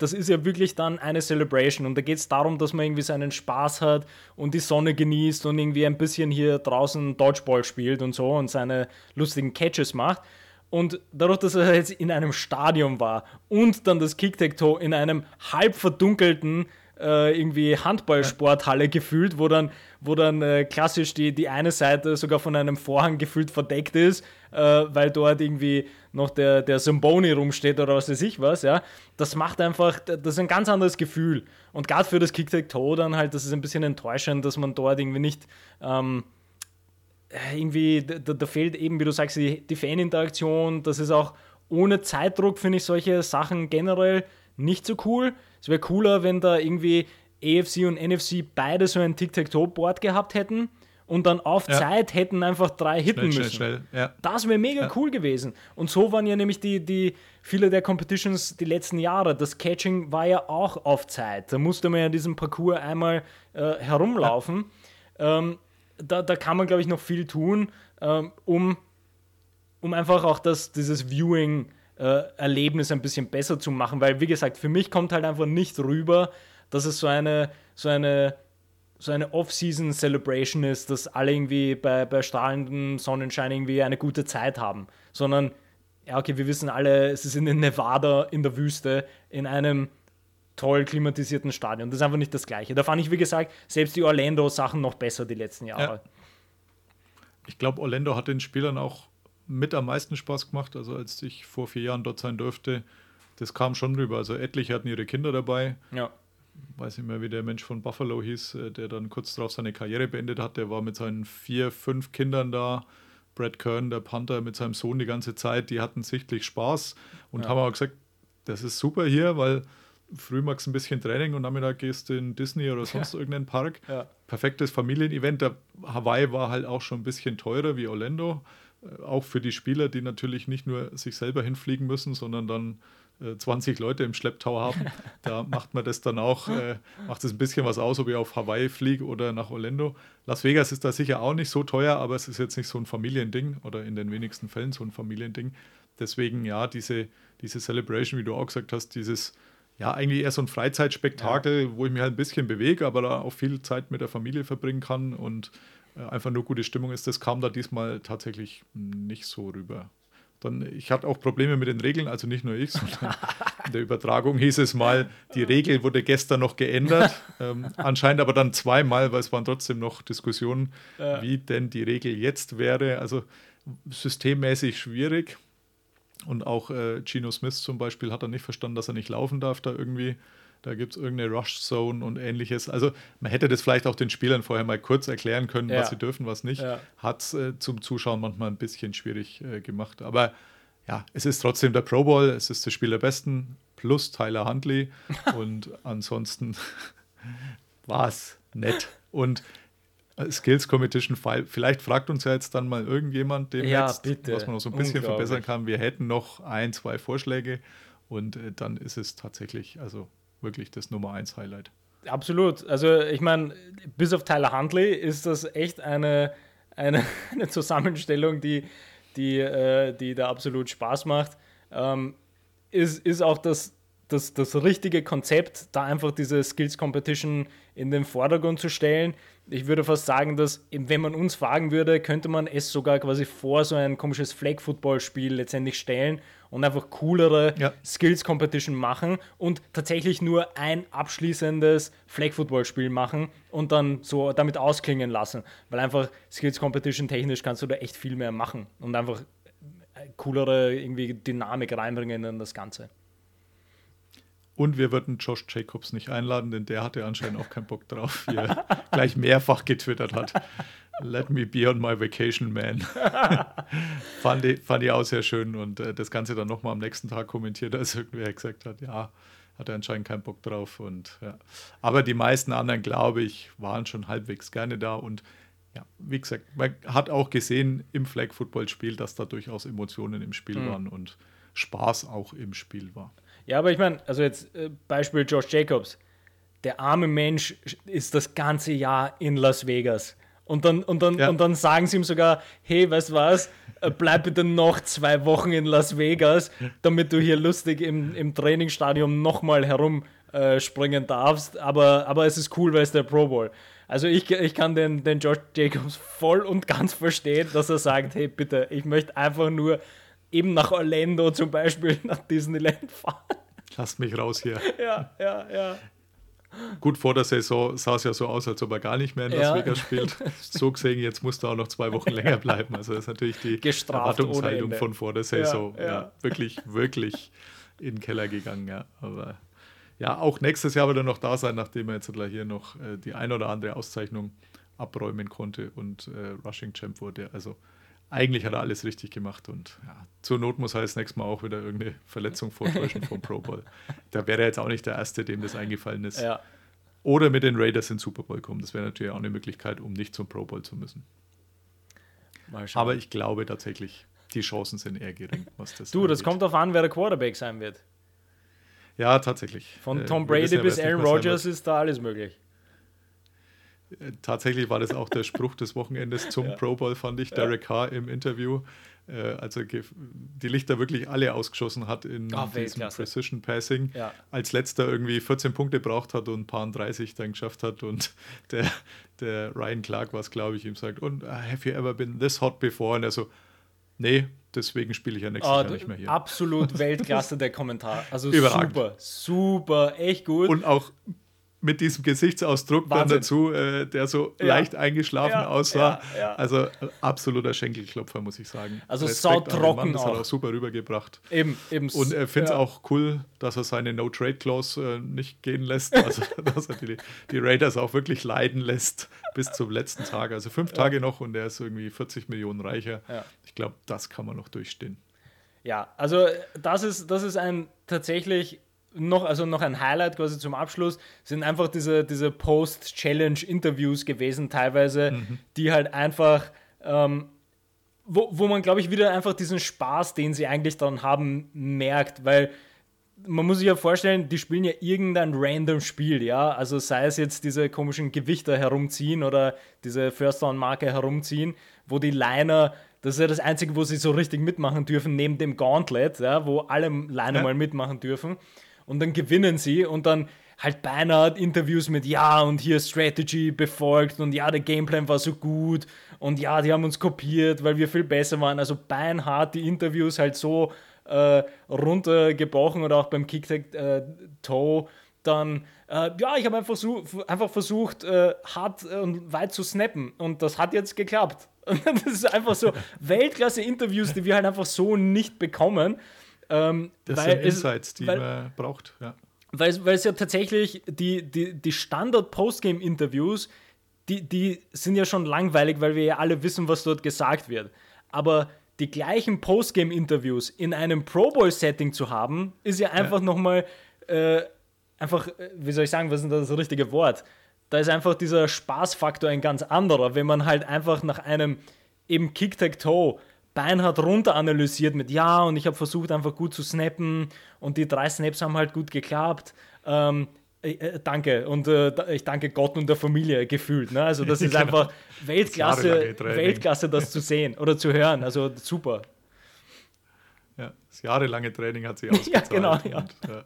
das ist ja wirklich dann eine Celebration und da geht es darum, dass man irgendwie seinen Spaß hat und die Sonne genießt und irgendwie ein bisschen hier draußen Dodgeball spielt und so und seine lustigen Catches macht. Und dadurch, dass er jetzt in einem Stadion war und dann das Kick-Tac-Toe in einem halb verdunkelten äh, irgendwie Handballsporthalle gefühlt, wo dann, wo dann äh, klassisch die, die eine Seite sogar von einem Vorhang gefühlt verdeckt ist, äh, weil dort irgendwie noch der, der Symboni rumsteht oder was weiß ich was, ja. Das macht einfach, das ist ein ganz anderes Gefühl. Und gerade für das Kick-Tac-Toe dann halt, das ist ein bisschen enttäuschend, dass man dort irgendwie nicht ähm, irgendwie, da, da fehlt eben, wie du sagst, die, die Faninteraktion. Das ist auch ohne Zeitdruck, finde ich solche Sachen generell nicht so cool. Es wäre cooler, wenn da irgendwie AFC und NFC beide so ein Tic-Tac-Toe-Board gehabt hätten und dann auf Ja. Zeit hätten einfach drei hitten Schnell, müssen. schnell, schnell. Ja. Das wäre mega cool gewesen. Und so waren ja nämlich die, die viele der Competitions die letzten Jahre. Das Catching war ja auch auf Zeit. Da musste man ja diesen Parcours einmal äh, herumlaufen. Ähm, da, da kann man, glaube ich, noch viel tun, ähm, um, um einfach auch das, dieses Viewing-Erlebnis ein bisschen besser zu machen. Weil, wie gesagt, für mich kommt halt einfach nicht rüber, dass es so eine, so eine so eine Off-Season-Celebration ist, dass alle irgendwie bei, bei strahlendem Sonnenschein irgendwie eine gute Zeit haben, sondern, ja, okay, wir wissen alle, sie sind in Nevada in der Wüste in einem toll klimatisierten Stadion. Das ist einfach nicht das Gleiche. Da fand ich, wie gesagt, selbst die Orlando-Sachen noch besser die letzten Jahre. Ich glaube, Orlando hat den Spielern auch mit am meisten Spaß gemacht. Also als ich vor vier Jahren dort sein durfte, das kam schon rüber. Also etliche hatten ihre Kinder dabei. Ja. Weiß nicht mehr, wie der Mensch von Buffalo hieß, äh, der dann kurz darauf seine Karriere beendet hat. Der war mit seinen vier, fünf Kindern da. Brad Kern, der Panther, mit seinem Sohn die ganze Zeit. Die hatten sichtlich Spaß und haben auch gesagt, das ist super hier, weil früh magst du ein bisschen Training und Nachmittag gehst du in Disney oder sonst irgendeinen Park. Ja. Perfektes Familienevent. Der Hawaii war halt auch schon ein bisschen teurer wie Orlando. äh, auch für die Spieler, die natürlich nicht nur sich selber hinfliegen müssen, sondern dann äh, 20 Leute im Schlepptau haben. Da macht man das dann auch, äh, macht es ein bisschen was aus, ob ich auf Hawaii fliege oder nach Orlando. Las Vegas ist da sicher auch nicht so teuer, aber es ist jetzt nicht so ein Familiending oder in den wenigsten Fällen so ein Familiending. Deswegen ja, diese, diese Celebration, wie du auch gesagt hast, dieses ja, eigentlich eher so ein Freizeitspektakel, ja. wo ich mich halt ein bisschen bewege, aber da auch viel Zeit mit der Familie verbringen kann und äh, einfach nur gute Stimmung ist, das kam da diesmal tatsächlich nicht so rüber. Dann, ich hatte auch Probleme mit den Regeln, also nicht nur ich, sondern in der Übertragung hieß es mal, die Regel wurde gestern noch geändert. ähm, anscheinend aber dann zweimal, weil es waren trotzdem noch Diskussionen, ja. wie denn die Regel jetzt wäre. Also systemmäßig schwierig. Und auch äh, Gino Smith zum Beispiel hat er nicht verstanden, dass er nicht laufen darf da irgendwie. Da gibt es irgendeine Rush Zone und ähnliches. Also man hätte das vielleicht auch den Spielern vorher mal kurz erklären können, ja. was sie dürfen, was nicht. Ja. Hat es äh, zum Zuschauen manchmal ein bisschen schwierig äh, gemacht. Aber ja, es ist trotzdem der Pro Bowl, es ist das Spiel der Besten plus Tyler Huntley. und ansonsten war es nett. Und Skills Competition. Vielleicht fragt uns ja jetzt dann mal irgendjemand demnächst, ja, was man noch so ein bisschen verbessern kann. Wir hätten noch ein, zwei Vorschläge und äh, dann ist es tatsächlich also wirklich das Nummer 1 Highlight. Absolut. Also ich meine, bis auf Tyler Huntley ist das echt eine, eine, eine Zusammenstellung, die, die, äh, die da absolut Spaß macht. Ähm, ist, ist auch das, das, das richtige Konzept, da einfach diese Skills Competition in den Vordergrund zu stellen ich würde fast sagen, dass wenn man uns fragen würde, könnte man es sogar quasi vor so ein komisches Flag-Football-Spiel letztendlich stellen und einfach coolere ja. Skills-Competition machen und tatsächlich nur ein abschließendes Flag-Football-Spiel machen und dann so damit ausklingen lassen. Weil einfach Skills-Competition technisch kannst du da echt viel mehr machen und einfach coolere irgendwie Dynamik reinbringen in das Ganze. Und wir würden Josh Jacobs nicht einladen, denn der hatte anscheinend auch keinen Bock drauf, wie er gleich mehrfach getwittert hat. Let me be on my vacation, man. fand, ich, fand ich auch sehr schön und äh, das Ganze dann nochmal am nächsten Tag kommentiert, als irgendwer gesagt hat, ja, hat er anscheinend keinen Bock drauf. Und, ja. Aber die meisten anderen, glaube ich, waren schon halbwegs gerne da und ja, wie gesagt, man hat auch gesehen im Flag-Football-Spiel, dass da durchaus Emotionen im Spiel mhm. waren und Spaß auch im Spiel war. Ja, aber ich meine, also jetzt äh, Beispiel Josh Jacobs. Der arme Mensch ist das ganze Jahr in Las Vegas. Und dann, und dann, ja. und dann sagen sie ihm sogar, hey, weißt du was, äh, bleib bitte noch zwei Wochen in Las Vegas, damit du hier lustig im, im Trainingsstadion nochmal herumspringen äh, darfst. Aber, aber es ist cool, weil es der Pro Bowl. Also ich, ich kann den, den Josh Jacobs voll und ganz verstehen, dass er sagt, hey bitte, ich möchte einfach nur eben nach Orlando zum Beispiel, nach Disneyland fahren. Lasst mich raus hier. Ja, ja, ja. Gut, vor der Saison sah es ja so aus, als ob er gar nicht mehr in Las ja. Vegas spielt. So gesehen, jetzt musste er auch noch zwei Wochen länger bleiben. Also das ist natürlich die Gestraft Erwartungshaltung von vor der Saison. Ja, ja. ja, wirklich, wirklich in den Keller gegangen. Ja. Aber ja, auch nächstes Jahr wird er noch da sein, nachdem er jetzt hier noch äh, die ein oder andere Auszeichnung abräumen konnte und äh, Rushing Champ wurde. Also eigentlich hat er alles richtig gemacht und ja, zur Not muss er das nächste Mal auch wieder irgendeine Verletzung vortäuschen vom Pro Bowl. Da wäre er jetzt auch nicht der Erste, dem das eingefallen ist. Ja. Oder mit den Raiders in den Super Bowl kommen. Das wäre natürlich auch eine Möglichkeit, um nicht zum Pro Bowl zu müssen. Aber ich glaube tatsächlich, die Chancen sind eher gering, was das Du, angeht. das kommt darauf an, wer der Quarterback sein wird. Ja, tatsächlich. Von äh, Tom Brady bis Aaron Rodgers ist da alles möglich. Tatsächlich war das auch der Spruch des Wochenendes zum ja. Pro Bowl, fand ich, Derek ja. Carr im Interview. Äh, als er die Lichter wirklich alle ausgeschossen hat in oh, diesem Precision Passing. Ja. Als letzter irgendwie 14 Punkte braucht hat und ein paar 30 dann geschafft hat. Und der, der Ryan Clark, was glaube ich, ihm sagt, und uh, have you ever been this hot before? Und er so, nee, deswegen spiele ich ja nächstes oh, Jahr nicht mehr hier. Absolut Weltklasse der Kommentar. Also super, super, echt gut. Und auch mit diesem Gesichtsausdruck Wahnsinn. dann dazu, äh, der so ja. leicht eingeschlafen ja, aussah. Ja, also absoluter Schenkelklopfer, muss ich sagen. Also sautrocken Das hat er auch super rübergebracht. Eben, eben. Und er findet es auch cool, dass er seine No-Trade-Clause äh, nicht gehen lässt. Also, dass er die, die, Raiders auch wirklich leiden lässt bis zum letzten Tag. Also fünf Tage noch und er ist irgendwie 40 Millionen reicher. Ich glaube, das kann man noch durchstehen. Ja, also das ist, das ist ein tatsächlich noch, also noch ein Highlight quasi zum Abschluss, sind einfach diese, diese Post-Challenge-Interviews gewesen, teilweise, mhm. die halt einfach, ähm, wo, wo man, glaube ich, wieder einfach diesen Spaß, den sie eigentlich dann haben, merkt, weil man muss sich ja vorstellen, die spielen ja irgendein random Spiel, ja. Also sei es jetzt diese komischen Gewichter herumziehen oder diese First-Down-Marke herumziehen, wo die Liner, das ist ja das Einzige, wo sie so richtig mitmachen dürfen, neben dem Gauntlet, ja, wo alle Liner Ja. mal mitmachen dürfen. Und dann gewinnen sie und dann halt beinahe Interviews mit ja und hier Strategy befolgt und ja, der Gameplan war so gut und ja, die haben uns kopiert, weil wir viel besser waren. Also beinhart die Interviews halt so äh, runtergebrochen oder auch beim Kick-Toe dann, äh, ja, ich habe einfach, versuch, einfach versucht, äh, hart und weit zu snappen und das hat jetzt geklappt. Das ist einfach so Weltklasse-Interviews, die wir halt einfach so nicht bekommen. Ähm, Das sind es- Insights, die weil- man braucht. Ja. weil, es- weil es ja tatsächlich die, die, die Standard-Postgame-Interviews, die, die sind ja schon langweilig, weil wir ja alle wissen, was dort gesagt wird. Aber die gleichen Postgame-Interviews in einem Pro Bowl-Setting zu haben, ist ja einfach nochmal, äh, einfach, äh, wie soll ich sagen, was ist denn das richtige Wort? Da ist einfach dieser Spaßfaktor ein ganz anderer, wenn man halt einfach nach einem eben Kick-Tag-Toe beinhart runter analysiert mit ja und ich habe versucht einfach gut zu snappen und die drei Snaps haben halt gut geklappt. Ähm, äh, äh, danke und äh, ich danke Gott und der Familie gefühlt. Ne? Also das ist Genau. einfach Weltklasse, jahrelange Training. Weltklasse, das zu sehen oder zu hören. Also super. Ja, das jahrelange Training hat sich ausgezahlt. genau, ja. Und, äh,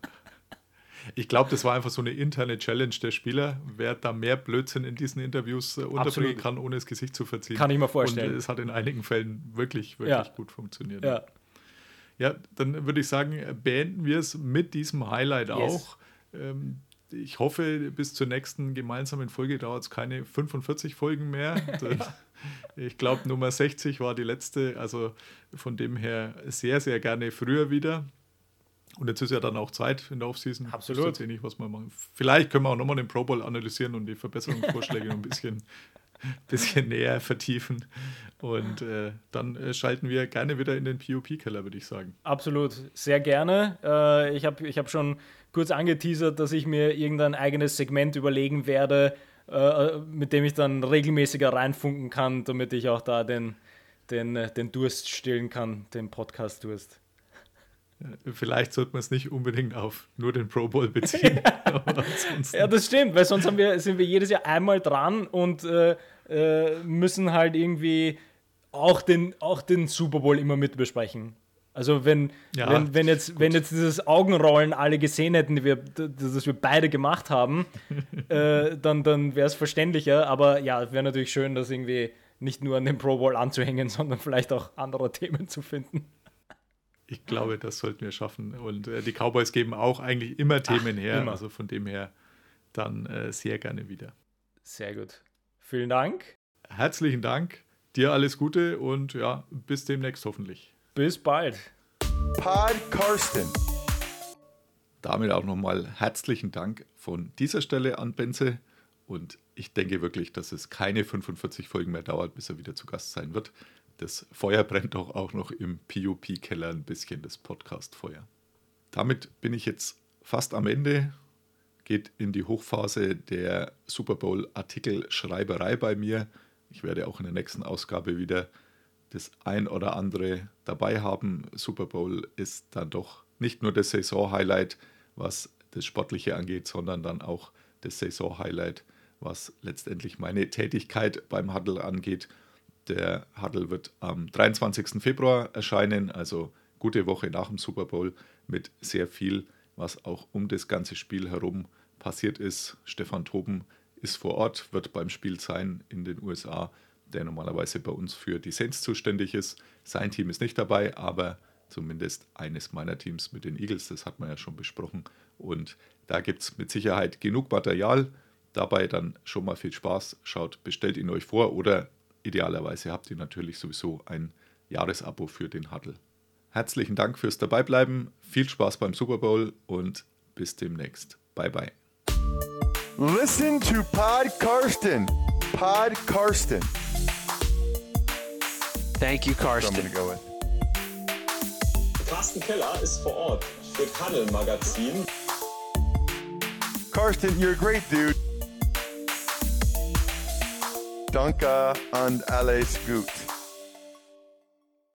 ich glaube, das war einfach so eine interne Challenge der Spieler, wer da mehr Blödsinn in diesen Interviews äh, unterbringen Absolut. kann, ohne das Gesicht zu verziehen. Kann ich mir vorstellen. Und es hat in einigen Fällen wirklich, wirklich Ja. gut funktioniert. Ja. Ja, dann würde ich sagen, beenden wir es mit diesem Highlight Yes. auch. Ähm, ich hoffe, bis zur nächsten gemeinsamen Folge dauert es keine 45 Folgen mehr. Denn ich glaube, Nummer 60 war die letzte. Also von dem her sehr, sehr gerne früher wieder. Und jetzt ist ja dann auch Zeit in der Offseason. Absolut. Jetzt eh nicht, was wir machen. Vielleicht können wir auch nochmal den Pro Bowl analysieren und die Verbesserungsvorschläge noch ein bisschen, bisschen näher vertiefen. Und äh, dann äh, schalten wir gerne wieder in den POP-Keller, würde ich sagen. Absolut, sehr gerne. Äh, ich habe ich hab schon kurz angeteasert, dass ich mir irgendein eigenes Segment überlegen werde, äh, mit dem ich dann regelmäßiger reinfunken kann, damit ich auch da den, den, äh, den Durst stillen kann, den Podcast-Durst. Vielleicht sollte man es nicht unbedingt auf nur den Pro Bowl beziehen. Ja, das stimmt, weil sonst wir, sind wir jedes Jahr einmal dran und äh, äh, müssen halt irgendwie auch den, auch den Super Bowl immer mit besprechen. Also wenn, Ja, wenn, wenn, jetzt, wenn jetzt dieses Augenrollen alle gesehen hätten, die wir, das wir beide gemacht haben, äh, dann, dann wäre es verständlicher. Aber ja, wäre natürlich schön, das irgendwie nicht nur an den Pro Bowl anzuhängen, sondern vielleicht auch andere Themen zu finden. Ich glaube, das sollten wir schaffen. Und äh, die Cowboys geben auch eigentlich immer Themen her. immer. Also von dem her dann äh, sehr gerne wieder. Sehr gut. Vielen Dank. Herzlichen Dank. Dir alles Gute und ja, bis demnächst hoffentlich. Bis bald. Pod Karsten. Damit auch nochmal herzlichen Dank von dieser Stelle an Benze. Und ich denke wirklich, dass es keine 45 Folgen mehr dauert, bis er wieder zu Gast sein wird. Das Feuer brennt doch auch noch im POP-Keller ein bisschen, das Podcast-Feuer. Damit bin ich jetzt fast am Ende. Geht in die Hochphase der Super Bowl-Artikelschreiberei bei mir. Ich werde auch in der nächsten Ausgabe wieder das ein oder andere dabei haben. Super Bowl ist dann doch nicht nur das Saison-Highlight, was das Sportliche angeht, sondern dann auch das Saison-Highlight, was letztendlich meine Tätigkeit beim Huddle angeht. Der Huddle wird am 23. Februar erscheinen, also gute Woche nach dem Super Bowl mit sehr viel, was auch um das ganze Spiel herum passiert ist. Stefan Toben ist vor Ort, wird beim Spiel sein in den USA, der normalerweise bei uns für die Saints zuständig ist. Sein Team ist nicht dabei, aber zumindest eines meiner Teams mit den Eagles, das hat man ja schon besprochen. Und da gibt es mit Sicherheit genug Material. Dabei dann schon mal viel Spaß. Schaut, bestellt ihn euch vor oder idealerweise habt ihr natürlich sowieso ein Jahresabo für den Huddle. Herzlichen Dank fürs Dabeibleiben, viel Spaß beim Super Bowl und bis demnächst. Bye bye. Listen to Pod Karsten. Pod Karsten. Thank you, Karsten. go. Carsten Keller ist vor Ort für Paddel Magazin. Karsten, you're a great dude. Danke and alles gut.